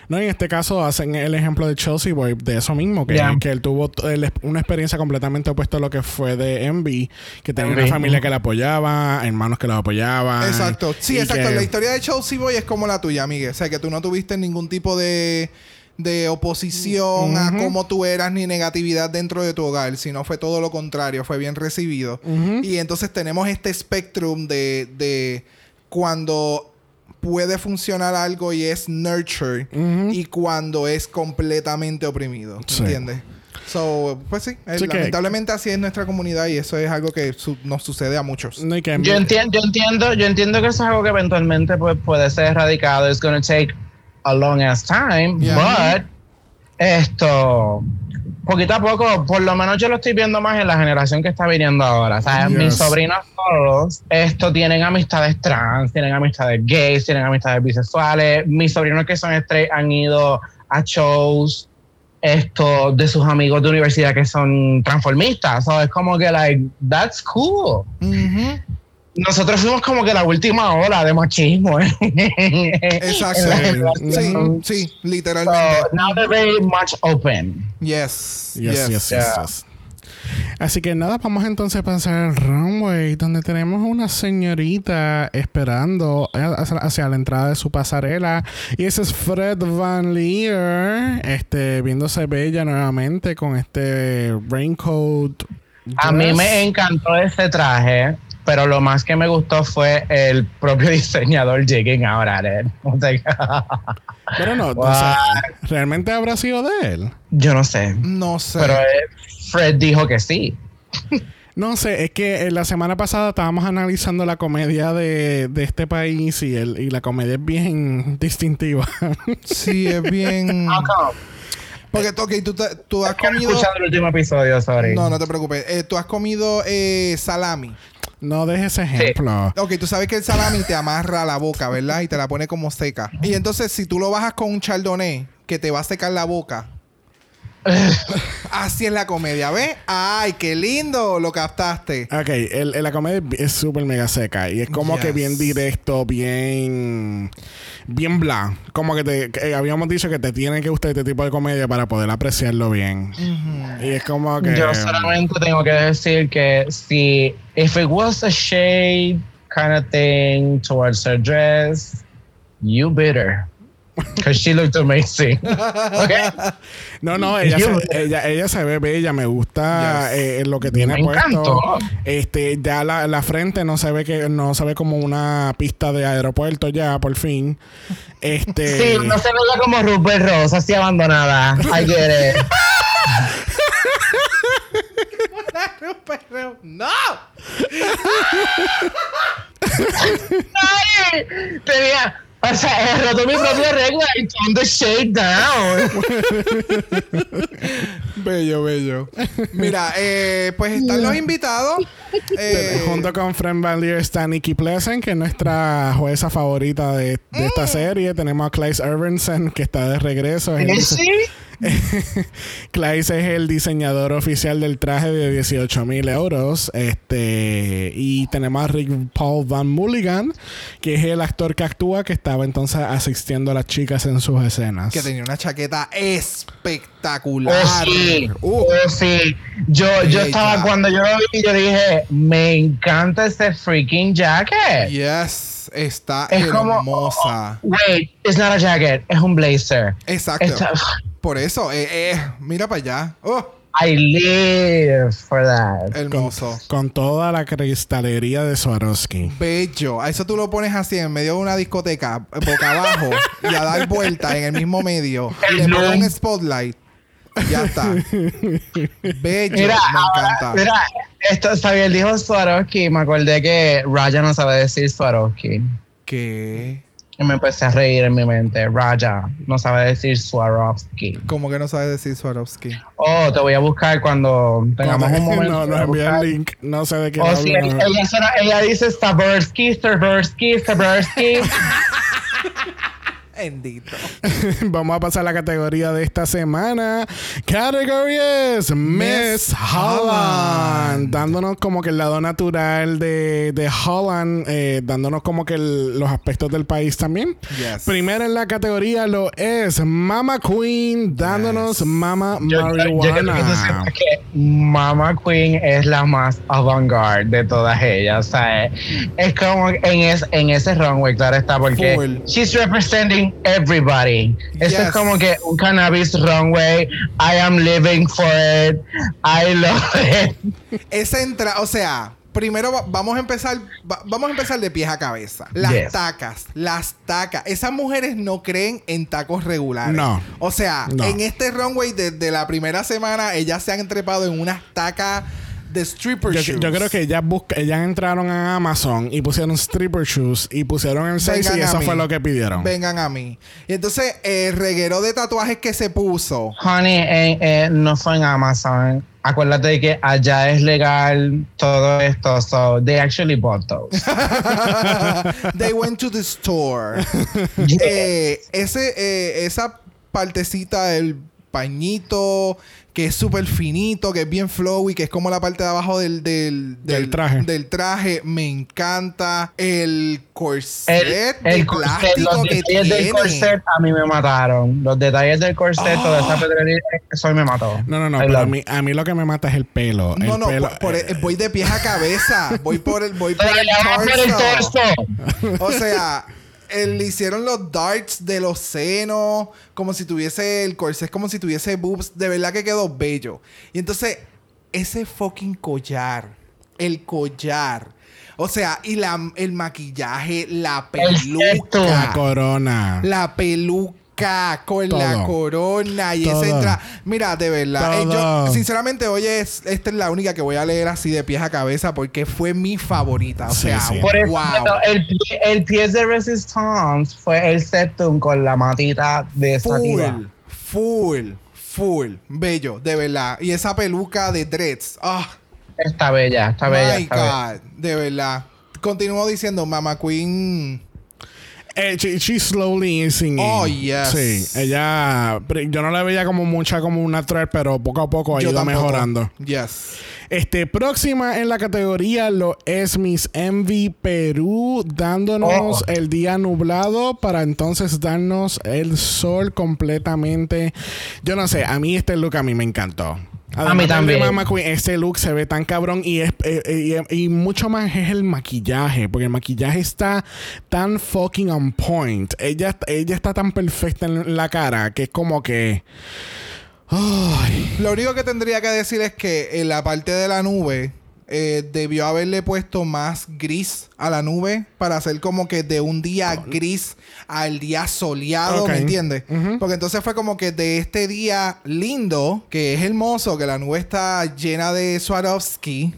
No, en este caso hacen el ejemplo de Chelsea Boy, de eso mismo, que, Yeah. que él tuvo el- una experiencia completamente opuesta a lo que fue de Envy, que tenía una familia que la apoyaba, hermanos que la apoyaban. Exacto. Sí, exacto. que- La historia de Chelsea Boy es como la tuya, Miguel. O sea, que tú no tuviste ningún tipo de, de oposición a cómo tú eras ni negatividad dentro de tu hogar, sino fue todo lo contrario, fue bien recibido. Y entonces tenemos este spectrum de, de cuando puede funcionar algo y es nurture y cuando es completamente oprimido. Sí. ¿Entiendes? So, pues sí, eh, lamentablemente así es nuestra comunidad y eso es algo que su- nos sucede a muchos. No, y que Yo entiendo, yo entiendo, yo entiendo que eso es algo que eventualmente pues, puede ser erradicado. It's going to take a long ass time, Yeah. but esto poquito a poco, por lo menos yo lo estoy viendo más en la generación que está viniendo ahora. ¿sabes? Yes. Mis sobrinos todos, esto tienen amistades trans, tienen amistades gays, tienen amistades bisexuales. Mis sobrinos que son straight han ido a shows esto de sus amigos de universidad que son transformistas. So, es como que like that's cool Ujú. Nosotros fuimos como que la última ola de machismo. ¿eh? Exacto. Sí, sí, So, literalmente. now they're very much open. Yes. Yes, yes, yes, Yeah. yes. Así que nada, vamos entonces a pasar al runway, donde tenemos una señorita esperando hacia, hacia la entrada de su pasarela. Y ese es Fred Van Leer, este, viéndose bella nuevamente con este raincoat. A mí me encantó ese traje, pero lo más que me gustó fue el propio diseñador Jigging ahora. O sea, Pero no, o sea, ¿realmente habrá sido de él? yo no sé, No sé. pero eh, Fred dijo que sí. No sé, es que eh, la semana pasada estábamos analizando la comedia de, de este país y, el, y la comedia es bien distintiva. Sí, es bien. Porque, ok, tú, te- tú has comido. escuchando el último episodio, sorry. No, no te preocupes. Eh, tú has comido eh, salami. No dejes ese ejemplo. Ok, tú sabes que el salami te amarra la boca, ¿verdad? Y te la pone como seca. Y entonces, si tú lo bajas con un chardonnay, que te va a secar la boca. Así es la comedia, ¿ves? ¡Ay, qué lindo! Lo captaste. Ok, el, el- la comedia es súper mega seca y es como que bien directo, bien bien bla. Como que, te, que habíamos dicho que te tiene que gustar este tipo de comedia para poder apreciarlo bien. Y es como que... Yo solamente tengo que decir que si if it was a shade kind of thing towards her dress, you bitter. Because she looked amazing. okay? No, no, ella, se, ella, ella se ve bella, me gusta Yes. eh, lo que tiene Me puesto. encantó. Este, ya la, la frente no se ve que no se ve como una pista de aeropuerto ya, por fin. Este Sí, no se veía como Rupert Rose, así abandonada. I get it. ¡No! Ay, tenía. O sea, he roto mi propia regla y turn the shade down. Bello, bello. Mira, eh, pues están los invitados. Eh, Junto con Fran Van Leer está Nikki Pleasant, que es nuestra jueza favorita de, de esta Mm. serie. Tenemos a Claes Irvinson, que está de regreso. ¿Sí? Claes es el diseñador oficial del traje de 18 mil euros. Este, y tenemos a Rick Paul Van Mulligan, que es el actor que actúa, que estaba entonces asistiendo a las chicas en sus escenas. que tenía una chaqueta espectacular. Oh, sí. Uh, Oh, sí. Yo, yo estaba, cuando yo lo vi, yo dije, me encanta ese freaking jacket. yes, está Es como- hermosa. Wait, it's not a jacket, es un blazer. Exacto. Está- Por eso, eh, eh, mira para allá. Oh, I live for that. hermoso. Con toda la cristalería de Swarovski. Bello. A eso tú lo pones así en medio de una discoteca, boca abajo, y a dar vuelta en el mismo medio. Y le pones un spotlight. Ya está. Bello. Mira, me ahora, encanta. mira, esto, Xavier dijo Swarovski, me acordé que Raya no sabe decir Swarovski. ¿Qué? Y me empecé a reír en mi mente. Raya no sabe decir Swarovski. ¿Cómo que no sabes decir Swarovski? Oh, te voy a buscar cuando tengamos un momento. no, a envía el link. No sé de qué Oh, sí, ella, ella ella dice Staversky, Staversky, Staversky. Bendito. Vamos a pasar a la categoría de esta semana. Category es Miss Holland. Dándonos como que el lado natural de, de Holland. eh, dándonos como que el- los aspectos del país también. Yes. Primero en la categoría lo es Mama Queen. Dándonos Yes. Mama Yo, yo- yo creo que Marijuana. que Mama Queen es la más avant-garde de todas ellas. O sea, es, es como en, es, en ese runway, claro está, porque Full. she's representing everybody. Eso Yes. es como que un cannabis runway. I am living for it. I love it. Esa entra, o sea, primero va- vamos a empezar, va- vamos a empezar de pies a cabeza. Las Yes. tacas, las tacas. Esas mujeres no creen en tacos regulares. No. O sea, No. en este runway desde la primera semana ellas se han trepado en unas tacas de stripper Yo, shoes. yo creo que ellas, busca, ellas entraron a Amazon y pusieron stripper shoes y pusieron el 6 Vengan y eso mí. fue lo que pidieron. Vengan a mí. Y entonces, el reguero de tatuajes que se puso. Honey, eh, eh, no fue en Amazon. Acuérdate de que allá es legal todo esto. So they actually bought those. They went to the store. Eh, ese, eh, esa partecita del pañito que es súper finito, que es bien flowy, que es como la parte de abajo del, del, Del traje. del traje, me encanta. El corset El, de el corset, plástico los que detalles del corset a mí me mataron. Los detalles del corset, toda esa pedrería, eso me mató. No, no, no, pero a mí, a mí lo que me mata es el pelo. No, el no, pelo, por- por- eh, voy de pies a cabeza. Voy por el, voy por el poner el torso. O sea, le hicieron los darts de los senos, como si tuviese el corset, como si tuviese boobs. De verdad que quedó bello. Y entonces, ese fucking collar, el collar. O sea, y la, el maquillaje, la El septum. la peluca. corona. La peluca con la Todo. corona y Todo. esa entra. Mira, de verdad. eh, yo, sinceramente, oye, es- esta es la única que voy a leer así de pies a cabeza porque fue mi favorita. O Sí, sea, sí. Por eso, wow. el, pie- el pie de Resistance fue el septum con la matita de esa. Full, full, full. Bello, de verdad. Y esa peluca de dreads. Ah, Está bella, está bella. my está bella. God. De verdad. Continúo diciendo, Mama Queen. Eh, she, she's slowly easing in. Oh, yes. Sí, ella. Yo no la veía como mucha como una threat, pero poco a poco ha ido mejorando. Yes. Este, próxima en la categoría lo es Miss Envy Perú, dándonos Oh. el día nublado para entonces darnos el sol completamente. Yo no sé, a mí este look a mí me encantó. Además mí también. Mama Queen, este look se ve tan cabrón y, es, eh, eh, y, y mucho más es el maquillaje, porque el maquillaje está tan fucking on point. Ella, ella está tan perfecta en la cara que es como que... Lo único que tendría que decir es que en la parte de la nube eh, debió haberle puesto más gris a la nube para hacer como que de un día gris al día soleado, Ok. ¿me entiendes? Porque entonces fue como que de este día lindo, que es hermoso, que la nube está llena de Swarovski.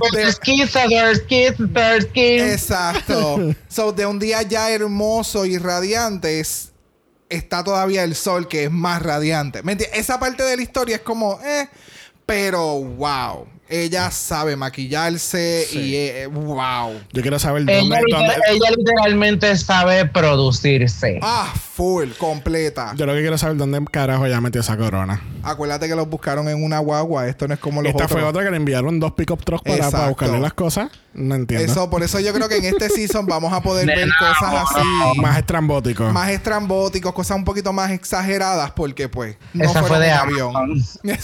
Swarovski, Swarovski, Swarovski. Exacto. so, de un día ya hermoso y radiante, es- está todavía el sol que es más radiante. ¿Me entiendes? Esa parte de la historia es como, eh, pero wow. Ella sabe maquillarse Sí. y eh, wow. yo quiero saber dónde... ella literalmente sabe producirse. Ah, full, completa. Yo lo que quiero es saber dónde carajo ella metió esa corona. Acuérdate que los buscaron en una guagua. Esto no es como los Esta otros. fue otra que le enviaron dos pick-up trucks para, buscarle las cosas. No entiendo. Eso, por eso yo creo que en este season vamos a poder ver cosas así. Más estrambótico. Más estrambóticos, cosas un poquito más exageradas, porque pues no Esa fueron fue de avión.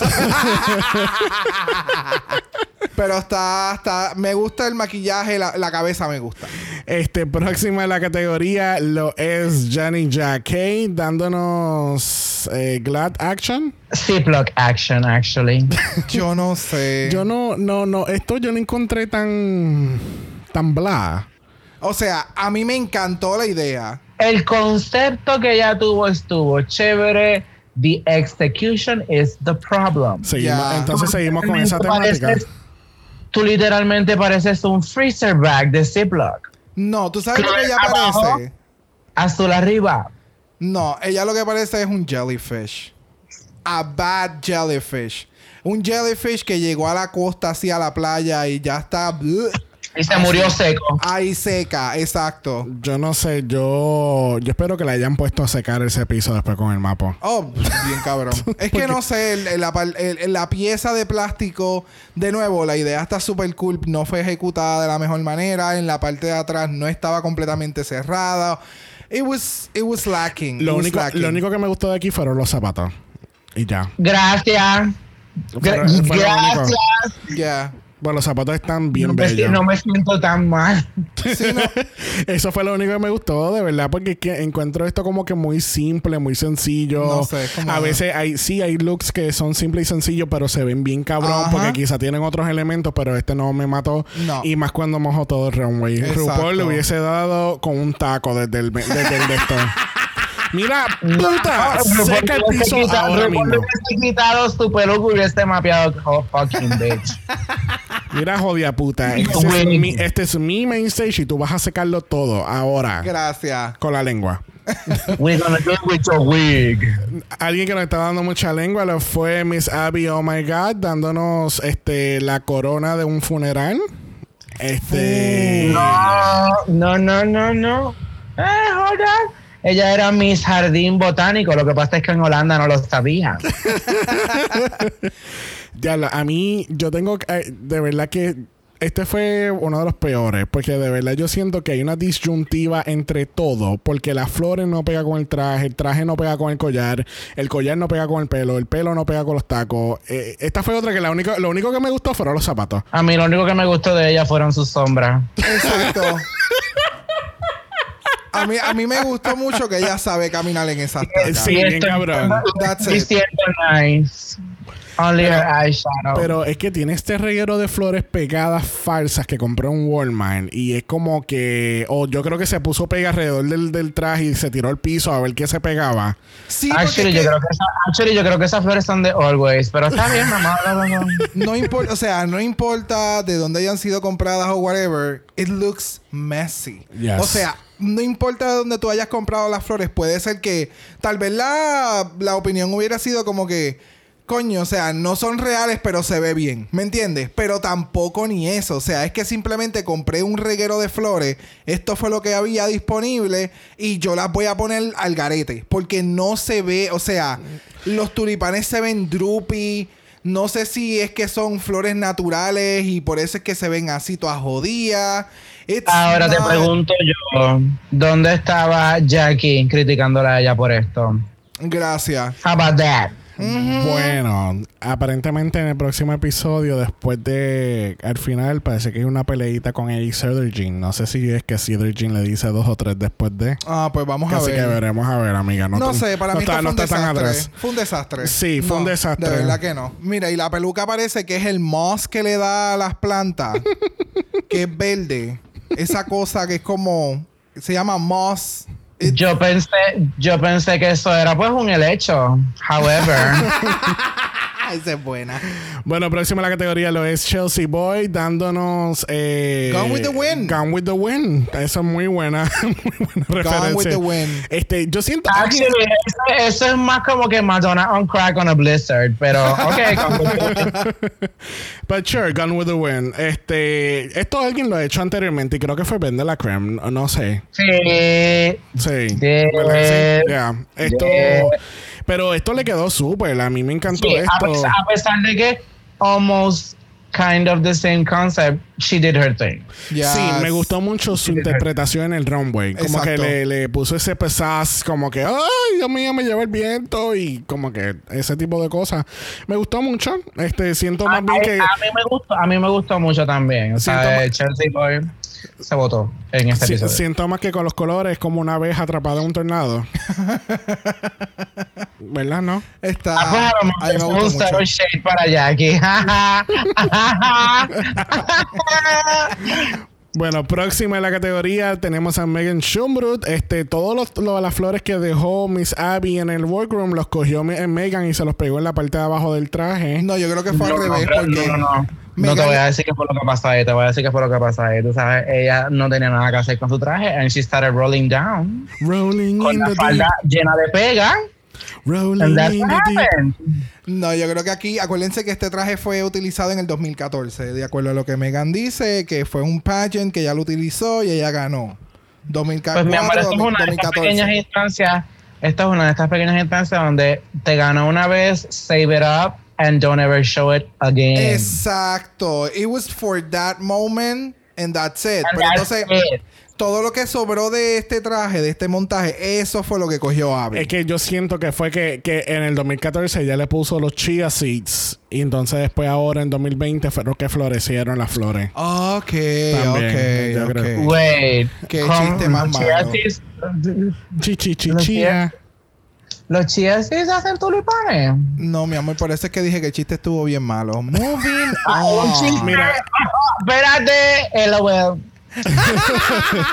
Pero está, está, me gusta el maquillaje, la, la cabeza me gusta. Este, próxima en la categoría lo es Johnny Jacquet dándonos eh, Glad Action. Ziploc action, actually. Yo no sé. Yo no, no, no, esto yo no encontré tan, tan bla. O sea, a mí me encantó la idea. El concepto que ella tuvo estuvo chévere. The execution is the problem. Seguimos, Ya. entonces seguimos con esa temática. Pareces- tú literalmente pareces un freezer bag de Ziploc. No, ¿tú sabes lo que ella Abajo. parece? Azul arriba. No, ella lo que parece es un jellyfish. A bad jellyfish. Un jellyfish que llegó a la costa, así a la playa y ya está... Y se murió seco. Ahí seca, exacto. Yo no sé, yo yo espero que le hayan puesto a secar ese piso después con el mapa. Oh, bien cabrón. es que no sé, el- el- la, par- el- el- la pieza de plástico, de nuevo, la idea está súper cool, no fue ejecutada de la mejor manera, en la parte de atrás no estaba completamente cerrada. It was, it was lacking. Lo it was único, lacking. lo único que me gustó de aquí fueron los zapatos. Y ya. Gracias. Gra- fue. Gracias. Yeah. Bueno, los zapatos están bien No me, bellos. no me siento tan mal. Sí, no. Eso fue lo único que me gustó, de verdad, porque es que encuentro esto como que muy simple, muy sencillo. No sé, es A veces hay, sí hay looks que son simples y sencillos, pero se ven bien cabrón, Ajá. porque quizá tienen otros elementos, pero este no me mató. No. Y más cuando mojó todo el runway. Exacto. RuPaul le hubiese dado con un taco desde el, desde el de esto. Mira, puta, seca el piso ahora mismo. hubiese quitado su peluca y hubiese mapeado oh, fucking bitch. Mira, jodida puta. Este es, mi, este es mi main stage y tú vas a secarlo todo ahora. Gracias. Con la lengua. We're gonna do it with your wig. Alguien que nos está dando mucha lengua lo fue Miss Abby Oh My God dándonos este la corona de un funeral. Este No, no, no, no, no. Eh, hold on. Ella era Miss Jardín Botánico. Lo que pasa es que en Holanda no lo sabía. ya a mí yo tengo que- eh, de verdad que este fue uno de los peores porque de verdad yo siento que hay una disyuntiva entre todo porque las flores no pega con el traje, el traje no pega con el collar, el collar no pega con el pelo, el pelo no pega con los tacos. Eh, esta fue otra que la única lo único que me gustó fueron los zapatos. A mí lo único que me gustó de ella fueron sus sombras. Exacto. A mí, a mí me gustó mucho que ella sabe caminar en esas tacas. Sí, bien cabrón. That's it. Nice. Only her eyeshadow. Pero es que tiene este reguero de flores pegadas falsas que compró en Walmart. Y es como que. O yo creo que se puso pega alrededor del, del traje y se tiró al piso a ver qué se pegaba. Sí, Actually, yo que creo que esa- actually, yo creo que esas flores son de Always, pero está bien, mamá. no, no, no. no importa, o sea, no importa de dónde hayan sido compradas o whatever, it looks messy. Yes. O sea, no importa de dónde tú hayas comprado las flores, puede ser que tal vez la, la opinión hubiera sido como que, coño, o sea, no son reales, pero se ve bien, ¿me entiendes? Pero tampoco ni eso, o sea, es que simplemente compré un reguero de flores, esto fue lo que había disponible y yo las voy a poner al garete, porque no se ve, o sea, los tulipanes se ven droopy. No sé si es que son flores naturales y por eso es que se ven así todas jodidas. It's Ahora te pregunto yo, ¿dónde estaba Jackie criticándola a ella por esto? Gracias. How about that? Bueno, aparentemente en el próximo episodio, después de. Al final, parece que hay una peleita con el Jean. No sé si es que Jean le dice dos o tres después de. Ah, pues vamos a Así ver. que veremos a ver, amiga. No, sé, para no mí está, esto no fue un está tan desastre. atrás. Fue un desastre. Sí, fue un desastre. De verdad que no. Mira, y la peluca parece que es el moss que le da a las plantas, que es verde. Esa cosa que es como. Se llama moss. It- Yo pensé, yo pensé que eso era pues un helecho. However, Esa es buena. Bueno, próxima a la categoría lo es Chelsea Boy dándonos. Eh, Gone with the Wind. Gone with the Wind. Esa es muy buena. muy buena referencia. with the Wind. Este, yo siento. actually, eso, eso es más como que Madonna on crack on a blizzard, pero ok. But sure, Gone with the Wind. Este, esto alguien lo ha hecho anteriormente y creo que fue Ben de la Creme. No, no sé. Sí. Sí. Sí. Yeah. Esto. Yeah. Pero esto le quedó súper. A mí me encantó Sí, a esto. pesar, a pesar de que almost kind of the same concept, she did her thing. Sí, me gustó mucho su interpretación en el runway. Como que le, le puso ese pesaz, como que, ay, Dios mío, me lleva el viento y como que ese tipo de cosas. Me gustó mucho. Este, siento más A, bien que... a mí me gustó, a mí me gustó mucho también. O sea, Chelsea Boy se votó en este si- episodio. siento más que con los colores como una abeja atrapada en un tornado. ¿Verdad, no? Está. Ah, pues a lo a mí me gustó un mucho. shade para Jackie. Bueno, próxima en la categoría tenemos a Megan Schumbrut. Este, todos los, lo- las flores que dejó Miss Abby en el workroom los cogió Me- Megan y se los pegó en la parte de abajo del traje. No, yo creo que fue al No, revés. no, porque no, no. No Megan- te voy a decir qué fue lo que pasó ahí, te voy a decir qué fue lo que pasó ahí. Tú sabes, ella no tenía nada que hacer con su traje and she started rolling down Rolling con in la the falda deep. llena de pega Rolling in the. No, yo creo que aquí, acuérdense que este traje fue utilizado en el 2014, de acuerdo a lo que Megan dice, que fue un pageant que ella lo utilizó y ella ganó. 2014, Pues mi amor, esto es una de estas pequeñas instancias. Esta es una de estas pequeñas instancias donde te ganó una vez, save it up, and don't ever show it again. Exacto. It was for that moment and that's it. And Pero that's entonces, it. Todo lo que sobró de este traje, de este montaje, eso fue lo que cogió Abby. Es que yo siento que fue que, que en el 2014 ella le puso los chia seeds y entonces después ahora en 2020 fueron que florecieron las flores. Ok, También, yo ok, creo. ok. Wait. Qué ¿cómo? chiste más Los chia malo. seeds- Chi, chi, chi, Los chia seeds hacen tulipanes. No, mi amor, por eso es que dije que el chiste estuvo bien malo. Moving un on. chiste. Mira. Espérate, LOL.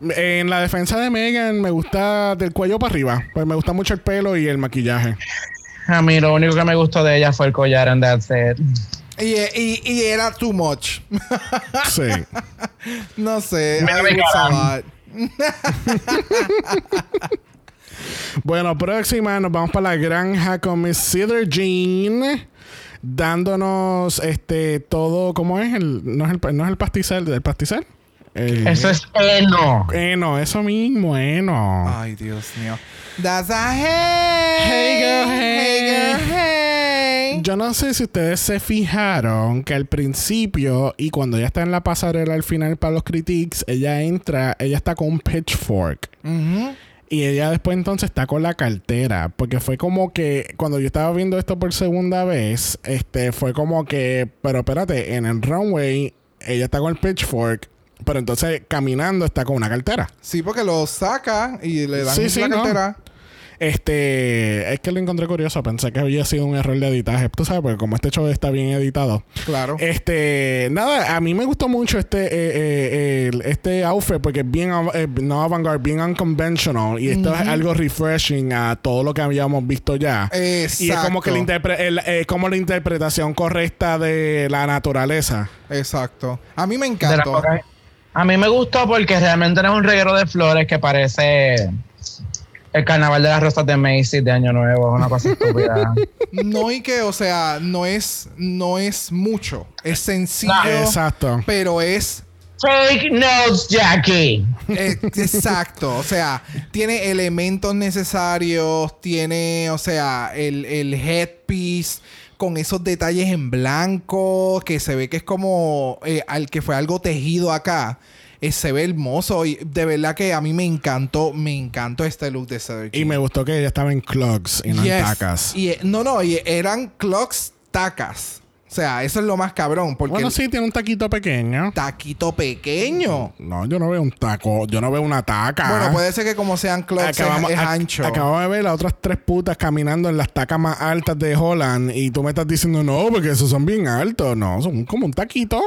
En la defensa de Megan me gusta del cuello para arriba. Pues me gusta mucho el pelo y el maquillaje. A mí lo único que me gustó de ella fue el collar and that's it. Y, y, y era too much. Sí. no sé. Lot. Bueno, próxima nos vamos para la granja con Miss Cedar Jean. Dándonos este todo, ¿cómo es? El, no, es el, no es el pasticel, del pasticel. El- Eso es eno. Eh, no, eso mismo, eh, no. Ay, Dios mío. That's a hey. Hey, girl, hey. girl, hey. Yo no sé si ustedes se fijaron que al principio y cuando ella está en la pasarela al final para los critiques, ella entra, ella está con un pitchfork. Ujú. Y ella después entonces está con la cartera. Porque fue como que cuando yo estaba viendo esto por segunda vez, este fue como que, pero espérate, en el runway ella está con el pitchfork, pero entonces caminando está con una cartera. Sí, porque lo saca y le dan Sí, sí, la no. Este, es que lo encontré curioso, pensé que había sido un error de editaje. Tú sabes, porque como este show está bien editado. Claro. Este, nada, a mí me gustó mucho este, eh, eh, el- este outfit porque es bien, eh, no avant-garde, bien unconventional. Y esto es algo refreshing a todo lo que habíamos visto ya. Exacto. Y es como que la, interpre- el- eh, como la interpretación correcta de la naturaleza. Exacto. A mí me encantó. A mí me gustó porque realmente no es un reguero de flores que parece el carnaval de las rosas de Macy's de Año Nuevo. Es una cosa estúpida. No y que, o sea, no es, no es mucho. Es sencillo, Exacto. pero es Take notes, Jackie. Eh, Exacto, o sea, tiene elementos necesarios, tiene, o sea, el, el headpiece con esos detalles en blanco, que se ve que es como eh, al que fue algo tejido acá. Eh, se ve hermoso y de verdad que a mí me encantó, me encantó este look de Cedric. Y me gustó que ella estaba en clogs y no en Yes. tacas. Y, eh, no, no, y eran clocks tacas. O sea, eso es lo más cabrón, porque Bueno, sí, tiene un taquito pequeño. taquito pequeño. No, yo no veo un taco, yo no veo una taca. Bueno, puede ser que como sean clocks es- es, ac- ancho. acabamos de ver las otras tres putas caminando en las tacas más altas de Holland y tú me estás diciendo no, porque esos son bien altos. No, son como un taquito.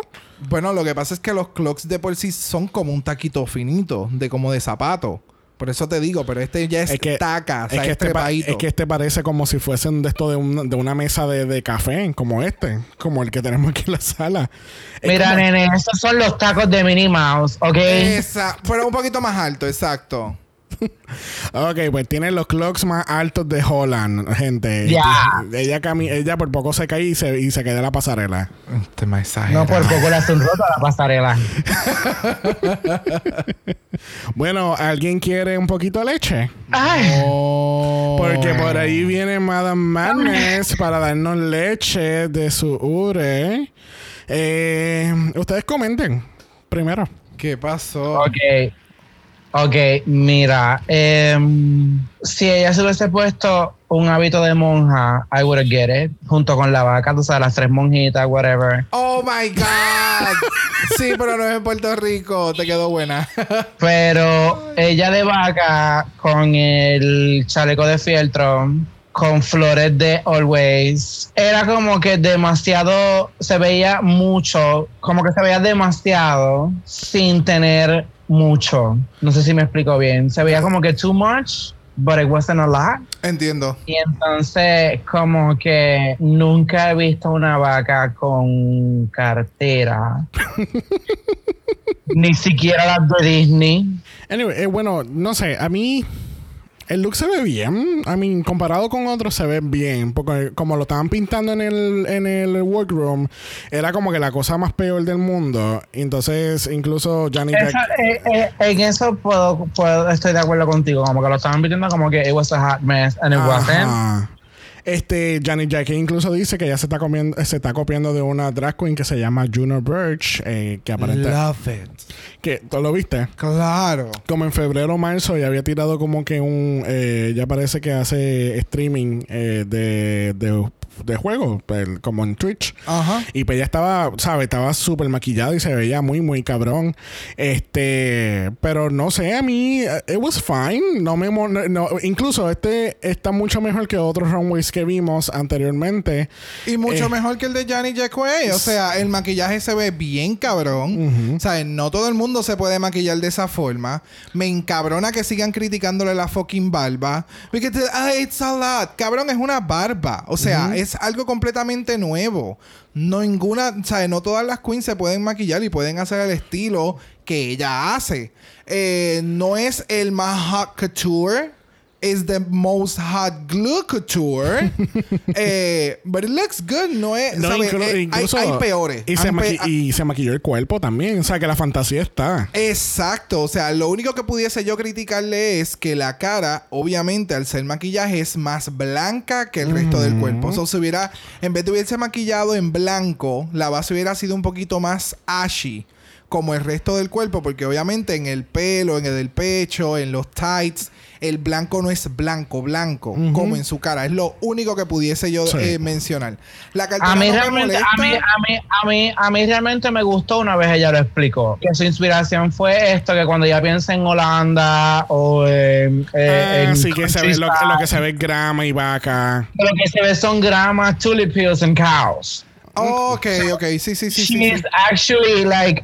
Bueno, lo que pasa es que los clocks de por sí son como un taquito finito, de como de zapato. Por eso te digo, pero este ya es, Es que, taca, o es, sea, que es, este es que este parece como si fuesen de esto de, un- de una mesa de, de café, como este, como el que tenemos aquí en la sala. Es Mira, como- nene, esos son los tacos de Minnie Mouse, ¿ok? Esa, pero un poquito más alto, exacto. Ok, pues tiene los clocks más altos de Holland, gente. Ya. Ella, cami- ella por poco se cae y se, y se queda en la pasarela. Este me No por poco le hace un roto a la pasarela. Bueno, ¿alguien quiere un poquito de leche? Ay, Porque por ahí viene Madame Madness para darnos leche de su ure. Eh, ustedes comenten primero. ¿Qué pasó? ok. Ok, mira. em, si ella se hubiese puesto un hábito de monja, I would get it. Junto con la vaca, tú sabes, las tres monjitas, whatever. Oh my God. sí, pero no es en Puerto Rico. Te quedó buena. Pero ella de vaca con el chaleco de fieltro, con flores de Always, era como que demasiado, se veía mucho, como que se veía demasiado sin tener mucho. No sé si me explico bien. Se veía como que too much, but it wasn't a lot. Entiendo. Y entonces, como que nunca he visto una vaca con cartera. Ni siquiera las de Disney. Anyway, eh, bueno, no sé, a mí El look se ve bien. I mean, comparado con otros se ve bien. Porque como lo estaban pintando en el, en el workroom, era como que la cosa más peor del mundo. Entonces, incluso Johnny. Eso, eh, eh, en eso puedo, puedo, estoy de acuerdo contigo. Como que lo estaban pidiendo como que it was a hot mess and it wasn't. Este, Janet Jackson incluso dice que ya se está comiendo, se está copiando de una drag queen que se llama Juno Birch, eh, que aparentemente Love it. que tú lo viste. Claro. Como en febrero o marzo ya había tirado como que un eh, ya parece que hace streaming eh, de, de, de juegos, pues, como en Twitch. Ajá. Y pues ella estaba, ¿sabes? Estaba súper maquillada y se veía muy, muy cabrón. Este, pero no sé, a mí, eh, it was fine. No me, no, incluso este está mucho mejor que otros runways que vimos anteriormente. Y mucho Eh. mejor que el de Johnny Jacquet. O sea, el maquillaje se ve bien cabrón. O sea, no todo el mundo se puede maquillar de esa forma. Me encabrona que sigan criticándole la fucking barba. Porque ah, it's a lot. Cabrón, es una barba. O sea, es algo completamente nuevo. No ninguna, sea, no todas las queens se pueden maquillar y pueden hacer el estilo que ella hace. Eh, no es el más hot couture. Is the most hot glue couture. eh, but it looks good, no es. Eh, hay, incluso- hay peores. Y se, pe- y se maquilló el cuerpo también. O sea, que la fantasía está. Exacto, o sea, lo único que pudiese yo criticarle es que la cara, obviamente, al ser maquillaje, es más blanca que el resto del cuerpo. O sea, hubiera, en vez de hubiese maquillado en blanco, la base hubiera sido un poquito más ashy, como el resto del cuerpo, porque obviamente en el pelo, en el del pecho, en los tights, el blanco no es blanco, blanco, como en su cara. Es lo único que pudiese yo Sí. eh, mencionar. La cartera A mí, no me realmente, a, mí, a, mí, a, mí, a mí realmente me gustó una vez ella lo explicó. Que su inspiración fue esto, que cuando ella piensa en Holanda o en... eh, Ah, en sí, que se ve, lo, lo que se ve es grama y vaca. lo que se ve son gramas, tulip hills and cows. Ok, ok, sí, sí, sí. sí, She's sí. actually like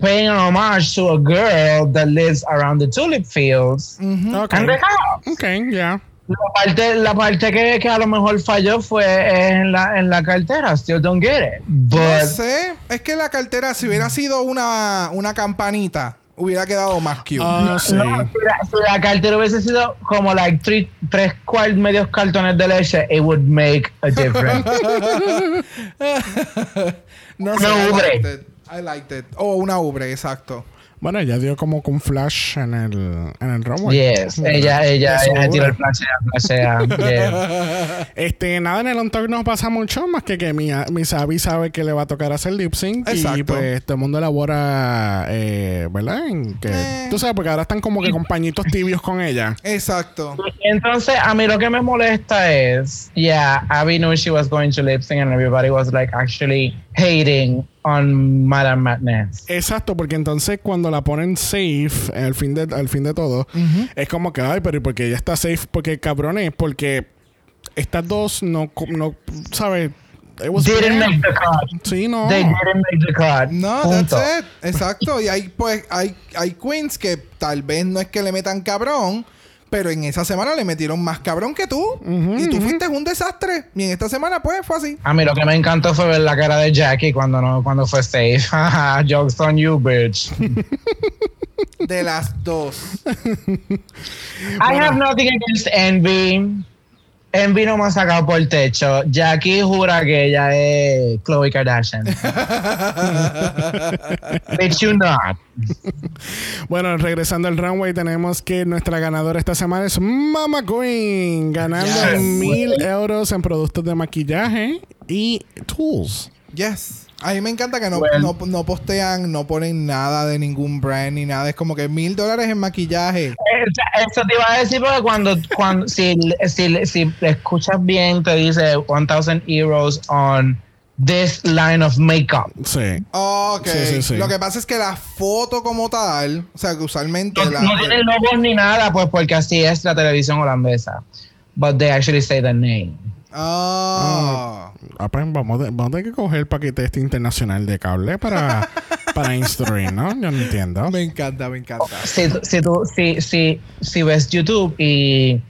paying homage to a girl that lives around the tulip fields Ok. and the cows. Ok, ya. La parte, la parte que, que a lo mejor falló fue en la, en la cartera. Still don't get it. No But sé, es que la cartera, si hubiera sido una, una campanita, hubiera quedado más cute. Ah, sí. No, si, la, si la cartera hubiese sido como like three- tres cuartos medios cartones de leche, it would make a difference. no liked it. I liked it. Oh, una ubre, exacto. Bueno, ella dio como que un flash en el, en el runway. yes, ella, ella, ella tiró el flashea. yeah. Este, nada en el on talk no pasa mucho, más que que mi, mi Sabi sabe que le va a tocar hacer lip sync. Y Exacto. pues todo el mundo elabora, eh, ¿verdad? En que, Eh. Tú sabes, porque ahora están como que con pañitos tibios con ella. Exacto. Entonces, a mí lo que me molesta es, yeah, Abby knew she was going to lip sync and everybody was like actually hating on Madame Madness. Exacto, porque entonces cuando la ponen safe al fin de, al fin de todo, es como que, ay, pero ¿y por qué ella está safe? Porque cabrones, porque estas dos no, no ¿sabes? Didn't bad. make the cut. Sí, no. They didn't make the cut. No, Punto. that's it. Exacto. Y hay, pues, hay, hay queens que tal vez no es que le metan cabrón, pero en esa semana le metieron más cabrón que tú. y tú fuiste un desastre. Y en esta semana, pues, fue así. A mí lo que me encantó fue ver la cara de Jackie cuando no cuando fue safe. Jokes on you, bitch. De las dos. I have nothing against Envy. Envy no me ha sacado por el techo. Jackie jura que ella es Khloe Kardashian. Bitch, you not. Bueno, regresando al runway, tenemos que nuestra ganadora esta semana es Mama Queen, ganando Yes. mil euros en productos de maquillaje y tools. Yes. A mí me encanta que no, Bueno. no, no postean, no ponen nada de ningún brand ni nada. Es como que mil dólares en maquillaje. Eso eso te iba a decir porque cuando, cuando si, si, si escuchas bien te dice 1000 euros on this line of makeup. Sí. Ok. Sí, sí, sí. Lo que pasa es que la foto como tal, o sea, que usualmente No, la. no tiene logos ni nada, pues porque así es la televisión holandesa. But they actually say the name. Ah. Ah, pues vamos, de- vamos a tener que coger el paquete este internacional de cable para, para instruir, ¿no? Yo no entiendo. Me encanta, me encanta. Si, si, tú, si, si, si ves YouTube y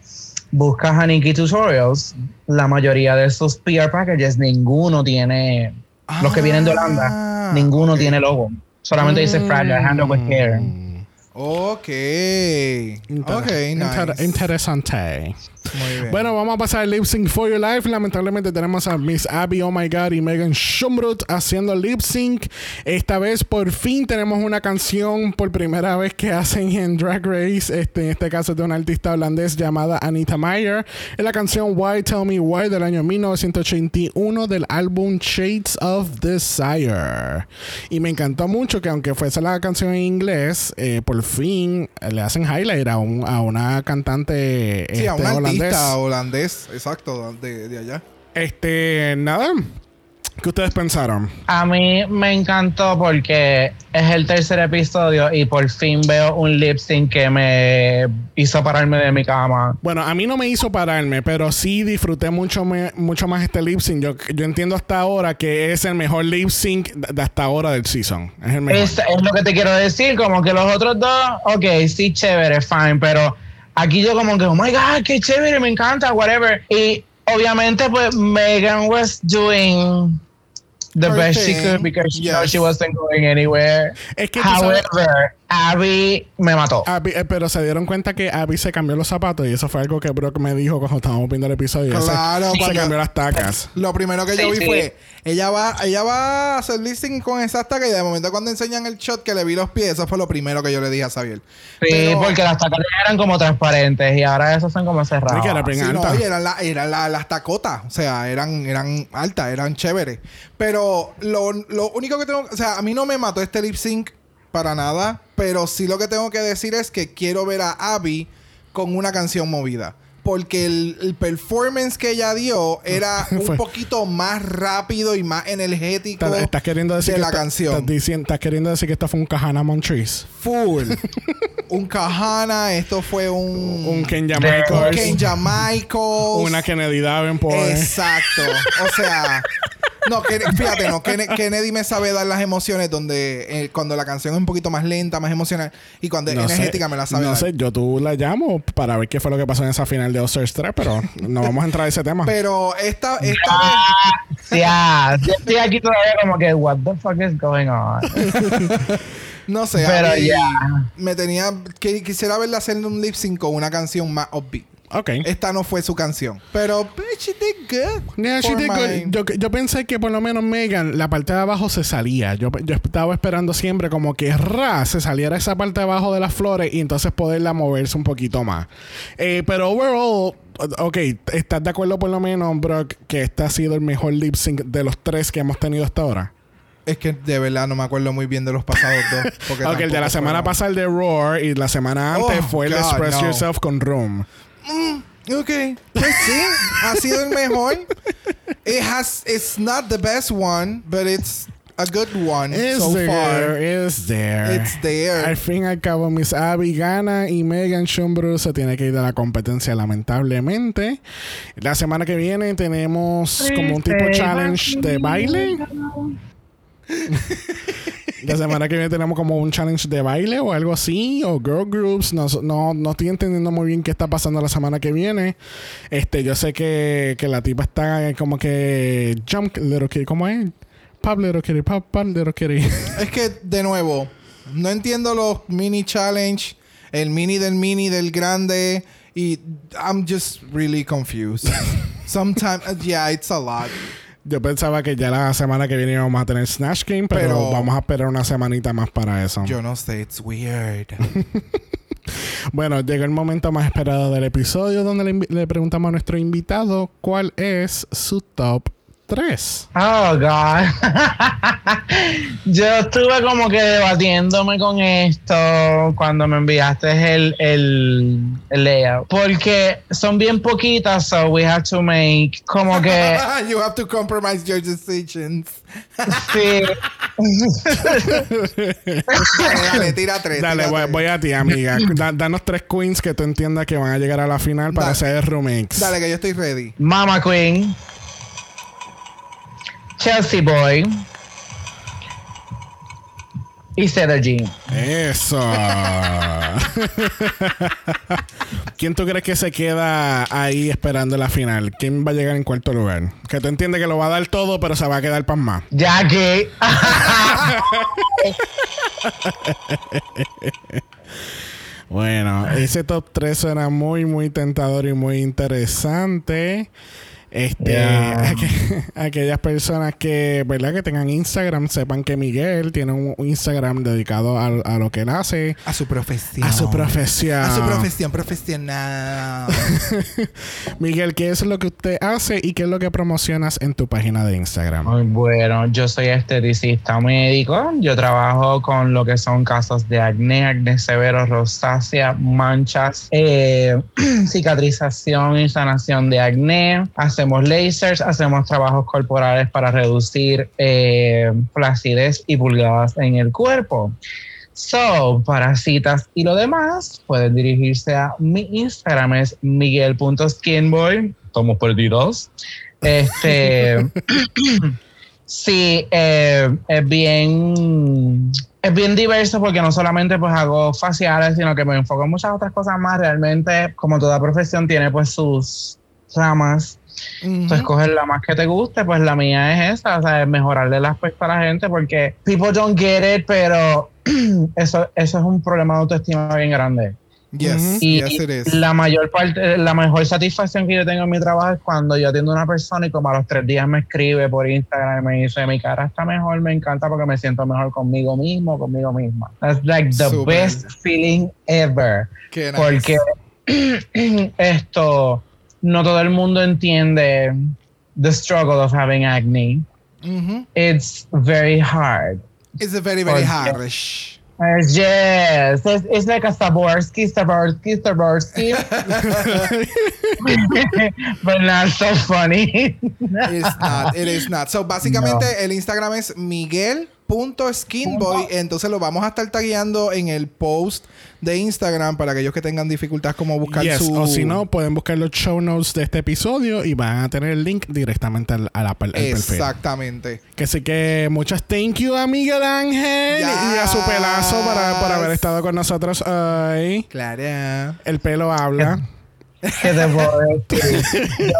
buscas Haniki Tutorials, la mayoría de esos PR packages, ninguno tiene, los que vienen de Holanda, Ah, ninguno tiene logo. Solamente dice Fragile, Handle with Care. Mm. Ok. Inter- ok, inter- nice. interesante. Muy bien. Bueno, vamos a pasar al lip sync for your life. Lamentablemente tenemos a Miss Abby, oh my god, y Megan Schumbrut haciendo lip sync. Esta vez por fin tenemos una canción por primera vez que hacen en Drag Race. Este, en este caso es de una artista holandés llamada Anita Meyer. Es la canción Why Tell Me Why del año 1981 del álbum Shades of Desire. Y me encantó mucho que aunque fuese la canción en inglés, eh, por fin le hacen highlight a, un- a una cantante sí, este, un. Artista holandés, exacto, de, de allá. Este, nada. ¿Qué ustedes pensaron? A mí me encantó porque es el tercer episodio y por fin veo un lip sync que me hizo pararme de mi cama. Bueno, a mí no me hizo pararme, pero sí disfruté mucho, me- mucho más este lip sync. Yo, yo entiendo hasta ahora que es el mejor lip sync de de hasta ahora del season. Es el mejor. Es, es lo que te quiero decir, como que los otros dos, ok, sí, chévere, fine, pero aquí yo como que, oh my god, qué chévere, me encanta, whatever. Y obviamente pues Megan was doing the Her best she could because you know, yes. she wasn't going anywhere. Es que However, Abby me mató. Abby- eh, pero se dieron cuenta que Abby se cambió los zapatos y eso fue algo que Brock me dijo cuando estábamos viendo el episodio. Claro, se, cuando- cambió las tacas. Lo primero que yo vi sí. fue, ella va, ella va a hacer listing con esas tacas y de momento cuando enseñan el shot que le vi los pies, eso fue lo primero que yo le dije a Xavier. Sí, Pero- porque las tacas eran como transparentes y ahora esas son como cerradas. Sí, que era bien Sí, no, y eran, la- eran la- las tacotas, o sea, eran, eran altas, eran chéveres. Pero lo, lo único que tengo, o sea, a mí no me mató este lip sync para nada, pero sí lo que tengo que decir es que quiero ver a Abby con una canción movida. Porque el, el performance que ella dio era un poquito más rápido y más energético Estás, estás queriendo decir de que la esta- canción. Estás, queriendo decir que esto fue un Kahana Montrese. Full. un Kahana, esto fue un... Un Kenya Michaels. un Kenya Michaels. Una Kennedy Davenport. Exacto. O sea, no, que- fíjate, no, Ken- Kennedy me sabe dar las emociones donde eh, cuando la canción es un poquito más lenta, más emocional y cuando es sé, energética me la sabe No dar. sé, yo tú la llamo para ver qué fue lo que pasó en esa final de All-Stars 3, pero no vamos a entrar a ese tema. Pero esta, esta vez, Ya, yo estoy aquí todavía como que, what the fuck is going on? no sé, Pero ya. me tenía que quisiera verla hacer un lip sync con una canción más upbeat. Ok. Esta no fue su canción, pero bitch, she did good. Yeah, she did good. Yo, yo pensé que por lo menos Megan, la parte de abajo se salía. Yo, yo estaba esperando siempre como que ra, se saliera esa parte de abajo de las flores y entonces poderla moverse un poquito más. Eh, pero overall, ok, ¿estás de acuerdo por lo menos, Brock, que este ha sido el mejor lip sync de los tres que hemos tenido hasta ahora? Es que de verdad no me acuerdo muy bien de los pasados dos. porque Ok, el de la semana fueron- pasada el de Roar y la semana antes Oh, fue el de Express no. Yourself con Room. Ok, pues sí, ha sido el mejor. It has, it's not the best one, but it's a good one It's so there, far. it's there. It's there. Al fin y al cabo, Miss Abby gana y Megan Schumbru se tiene que ir de la competencia, lamentablemente. La semana que viene tenemos como un tipo challenge de baile. La semana que viene tenemos como un challenge de baile o algo así, o girl groups. No, no, no estoy entendiendo muy bien qué está pasando la semana que viene. Este, yo sé que, que la tipa está como que jump little kitty, ¿cómo es? Pop little kitty, pop, pop little kitty. Es que, de nuevo, no entiendo los mini challenge, el mini del mini del grande, y I'm just really confused. Sometimes, yeah, it's a lot. Yo pensaba que ya la semana que viene íbamos a tener Snatch Game, pero, Pero- vamos a esperar una semanita más para eso. Yo no sé, it's weird. Bueno, llegó el momento más esperado del episodio donde le preguntamos a nuestro invitado cuál es su top 3. Oh, God. Yo estuve como que debatiéndome con esto cuando me enviaste el, el, el layout. Porque son bien poquitas, so we have to make como que... you have to compromise your decisions. sí. Dale, dale, tira tres. Dale, tira voy, tres. voy a ti, amiga. Da- danos tres queens que tú entiendas que van a llegar a la final para Dale. hacer el remix. Dale, que yo estoy ready. Mama Queen. Chelsea Boy. Y Jean. Eso. ¿Quién tú crees que se queda ahí esperando la final? ¿Quién va a llegar en cuarto lugar? Que tú entiendes que lo va a dar todo, pero se va a quedar para más. bueno, ese top 3 suena muy, muy tentador y muy interesante. Este, Yeah. aqu- aquellas personas que, ¿verdad? Que tengan Instagram, sepan que Miguel tiene un Instagram dedicado a, a lo que él hace, A su profesión. a su profesión. A su profesión profesional. Miguel, ¿qué es lo que usted hace y qué es lo que promocionas en tu página de Instagram? Muy bueno, yo soy esteticista médico. Yo trabajo con lo que son casos de acné, acné severo, rosácea, manchas, eh, cicatrización y sanación de acné. Hacemos lasers, hacemos trabajos corporales para reducir eh, flacidez y pulgadas en el cuerpo. So, para citas y lo demás, pueden dirigirse a mi Instagram, es miguel.skinboy. Estamos perdidos. Este. sí, eh, es bien. Es bien diverso porque no solamente pues hago faciales, sino que me enfoco en muchas otras cosas más. Realmente, como toda profesión, tiene pues sus ramas. Ujú. Tú escoges la más que te guste, pues la mía es esa, o sea, es mejorarle el aspecto a la gente porque people don't get it, pero eso, eso es un problema de autoestima bien grande. Yes. Y yes it is. la mayor parte, la mejor satisfacción que yo tengo en mi trabajo es cuando yo atiendo a una persona y como a los tres días me escribe por Instagram y me dice, mi cara está mejor, me encanta porque me siento mejor conmigo mismo, conmigo misma. That's like the Súper. best feeling ever. Qué nice. Porque esto, no todo el mundo entiende the struggle of having acne. Ujú. It's very hard. It's a very, very harsh. Yes, yes. It's, it's like a Saborsky, Saborsky, Saborsky. but not so funny. It's not, it is not. So, básicamente, el Instagram es miguel.skinboy. Entonces, lo vamos a estar tagueando en el post de Instagram para aquellos que tengan dificultad como buscar Yes, su... O si no, pueden buscar los show notes de este episodio y van a tener el link directamente al, a la, al perfil. Exactamente. Que sí que muchas thank you a Miguel Ángel y a su pelazo para, por haber estado con nosotros hoy. Claro. El pelo habla. ¿Qué te puedo decir? Yo,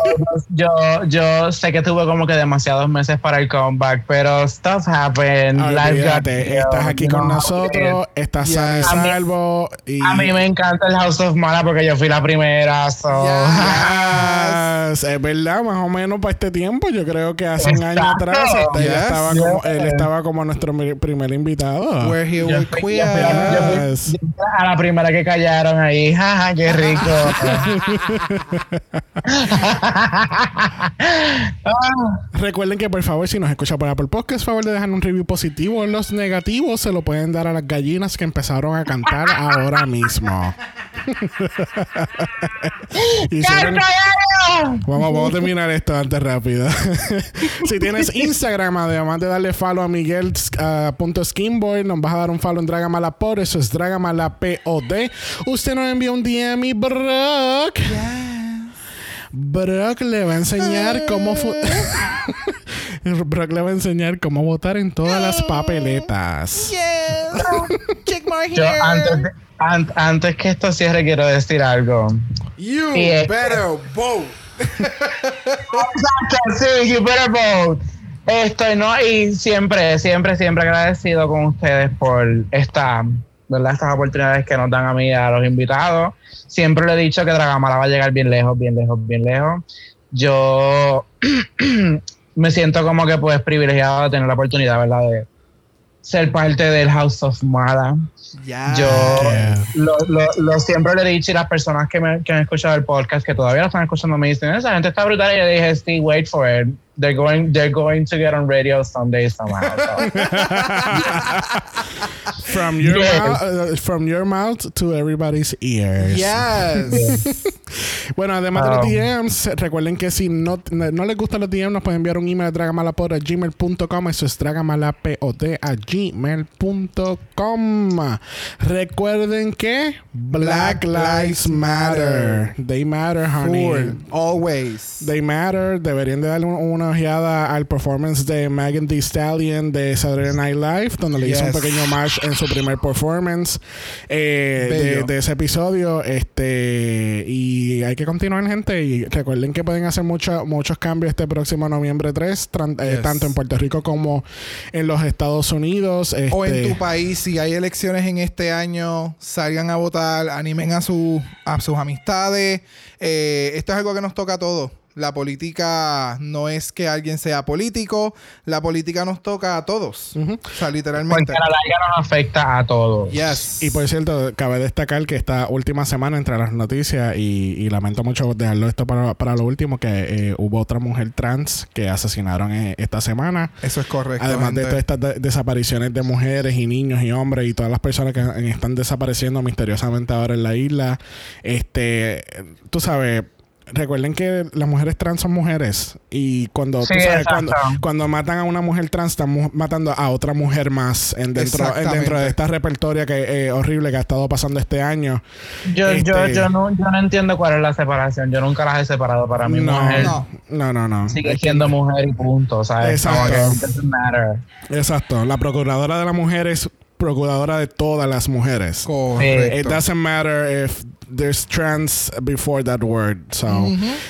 yo, yo sé que tuve como que demasiados meses para el comeback, pero stuff happened. got Olvídate, estás aquí you con nosotros, estás Yeah. sano y salvo. Y A mí me encanta el House of Mala porque yo fui la primera. So. Yes, es verdad, más o menos para este tiempo. Yo creo que hace un año Exacto. atrás este, él, Yes. estaba como, él Yes. estaba como nuestro primer invitado. We're here Yo with fui- yo fui a- yo fui- Yes. yo fui a la primera que callaron ahí. Jaja, qué rico. Recuerden que por favor, si nos escucha por Apple Podcast, favor de dejar un review positivo. Los negativos se lo pueden dar a las gallinas que empezaron a cantar ahora mismo. Y si no- ¡Canta, Vamos, vamos a terminar esto antes rápido. si tienes Instagram, además de darle follow a Miguel ah, punto Skinboy, nos vas a dar un follow en Dragamalapod. Eso es Dragamalapod. Usted nos envía un DM y Brock. Brock le va a enseñar cómo Brock le va a enseñar cómo votar en todas las papeletas. Yes. Check my Yo hair. antes, de- an- antes que esto cierre quiero decir algo. You Sí, es- better vote. Exacto, sí, you better vote. Estoy, ¿no? Y siempre, siempre, siempre agradecido con ustedes por esta, ¿verdad? Estas oportunidades que nos dan a mí a los invitados. Siempre le he dicho que Dragamala va a llegar bien lejos, bien lejos, bien lejos. Yo me siento como que pues privilegiado de tener la oportunidad, ¿verdad? De ser parte del House of Mala. Yo lo, lo, lo siempre le he dicho y las personas que, me, que han escuchado el podcast, que todavía lo están escuchando, me dicen, esa gente está brutal. Y yo dije, sí, wait for it. They're going, they're going to get on radio someday somehow. So, From your, Yes. mouth, uh, from your mouth to everybody's ears. Yes. Bueno, además de los DMs, recuerden que si no, no, no les gustan los DMs, nos pueden enviar un email a dragamalapod a gmail.com. Eso es dragamalapod a gmail.com. Recuerden que Black Lives Matter. They matter, honey. Full. Always. They Matter. Deberían de darle un- una ojeada al performance de Megan Thee Stallion de Saturday Night Live, donde le hizo un pequeño match en su primer performance eh, de, ese episodio. Este y hay que continuar, gente. Y recuerden que pueden hacer mucho- muchos cambios este próximo noviembre 3, tran- eh, tanto en Puerto Rico como en los Estados Unidos. O en Este, tu país, si hay elecciones en este año, salgan a votar, animen a, su, a sus amistades. Eh, esto es algo que nos toca a todos. La política no es que alguien sea político, la política nos toca a todos. O sea, literalmente. Porque a la larga nos afecta a todos. Yes. Y por cierto, cabe destacar que esta última semana entre las noticias, y, y lamento mucho dejarlo esto para, para lo último, que eh, hubo otra mujer trans que asesinaron eh, esta semana. Eso es correcto. Además de todas estas de- desapariciones de mujeres y niños y hombres y todas las personas que están desapareciendo misteriosamente ahora en la isla, este, tú sabes, recuerden que las mujeres trans son mujeres y cuando, tú sabes, cuando, cuando matan a una mujer trans están mu- matando a otra mujer más en dentro, en Exactamente. dentro de esta repertoria que eh, horrible que ha estado pasando este año. Yo, yo, Este- yo, no, yo no entiendo cuál es la separación. Yo nunca las he separado. Para mí, No, mujer no. No, no, no. sigue siendo mujer y punto. Exacto. que it doesn't matter. Exacto. La procuradora de la mujer es procuradora de todas las mujeres. It Correcto. doesn't matter if there's trans before that word. So,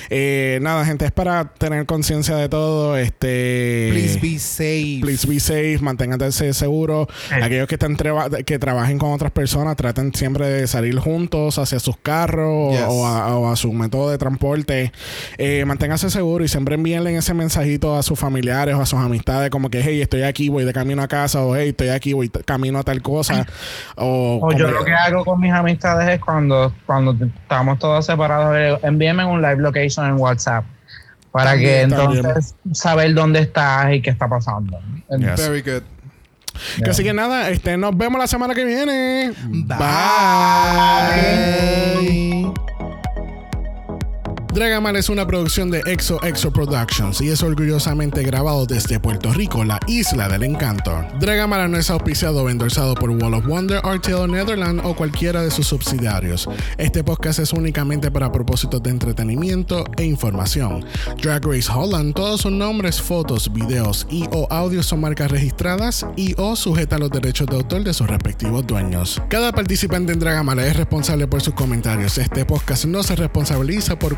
eh, nada, gente, es para tener conciencia de todo. Este. Please be safe. Please be safe, manténganse seguros. Sí. Aquellos que están traba- que trabajen con otras personas, traten siempre de salir juntos hacia sus carros Yes. o, a, o a su método de transporte. Eh, manténganse seguros y siempre envíenle ese mensajito a sus familiares o a sus amistades, como que, hey, estoy aquí, voy de camino a casa, o hey, estoy aquí, voy camino a tal cosa. O, O yo lo que hago con mis amistades es cuando, cuando estamos todos separados, envíenme un live location en WhatsApp para que también. entonces saber dónde estás y qué está pasando. Yes. Very good. Así que nada, este, nos vemos la semana que viene. Bye. Dragaman es una producción de Exo Exo Productions y es orgullosamente grabado desde Puerto Rico, la isla del encanto. Dragamala no es auspiciado o endorsado por Wall of Wonder, RTL Netherlands o cualquiera de sus subsidiarios. Este podcast es únicamente para propósitos de entretenimiento e información. Drag Race Holland, todos sus nombres, fotos, videos y o audios son marcas registradas y o sujeta a los derechos de autor de sus respectivos dueños. Cada participante en Dragamala es responsable por sus comentarios. Este podcast no se responsabiliza por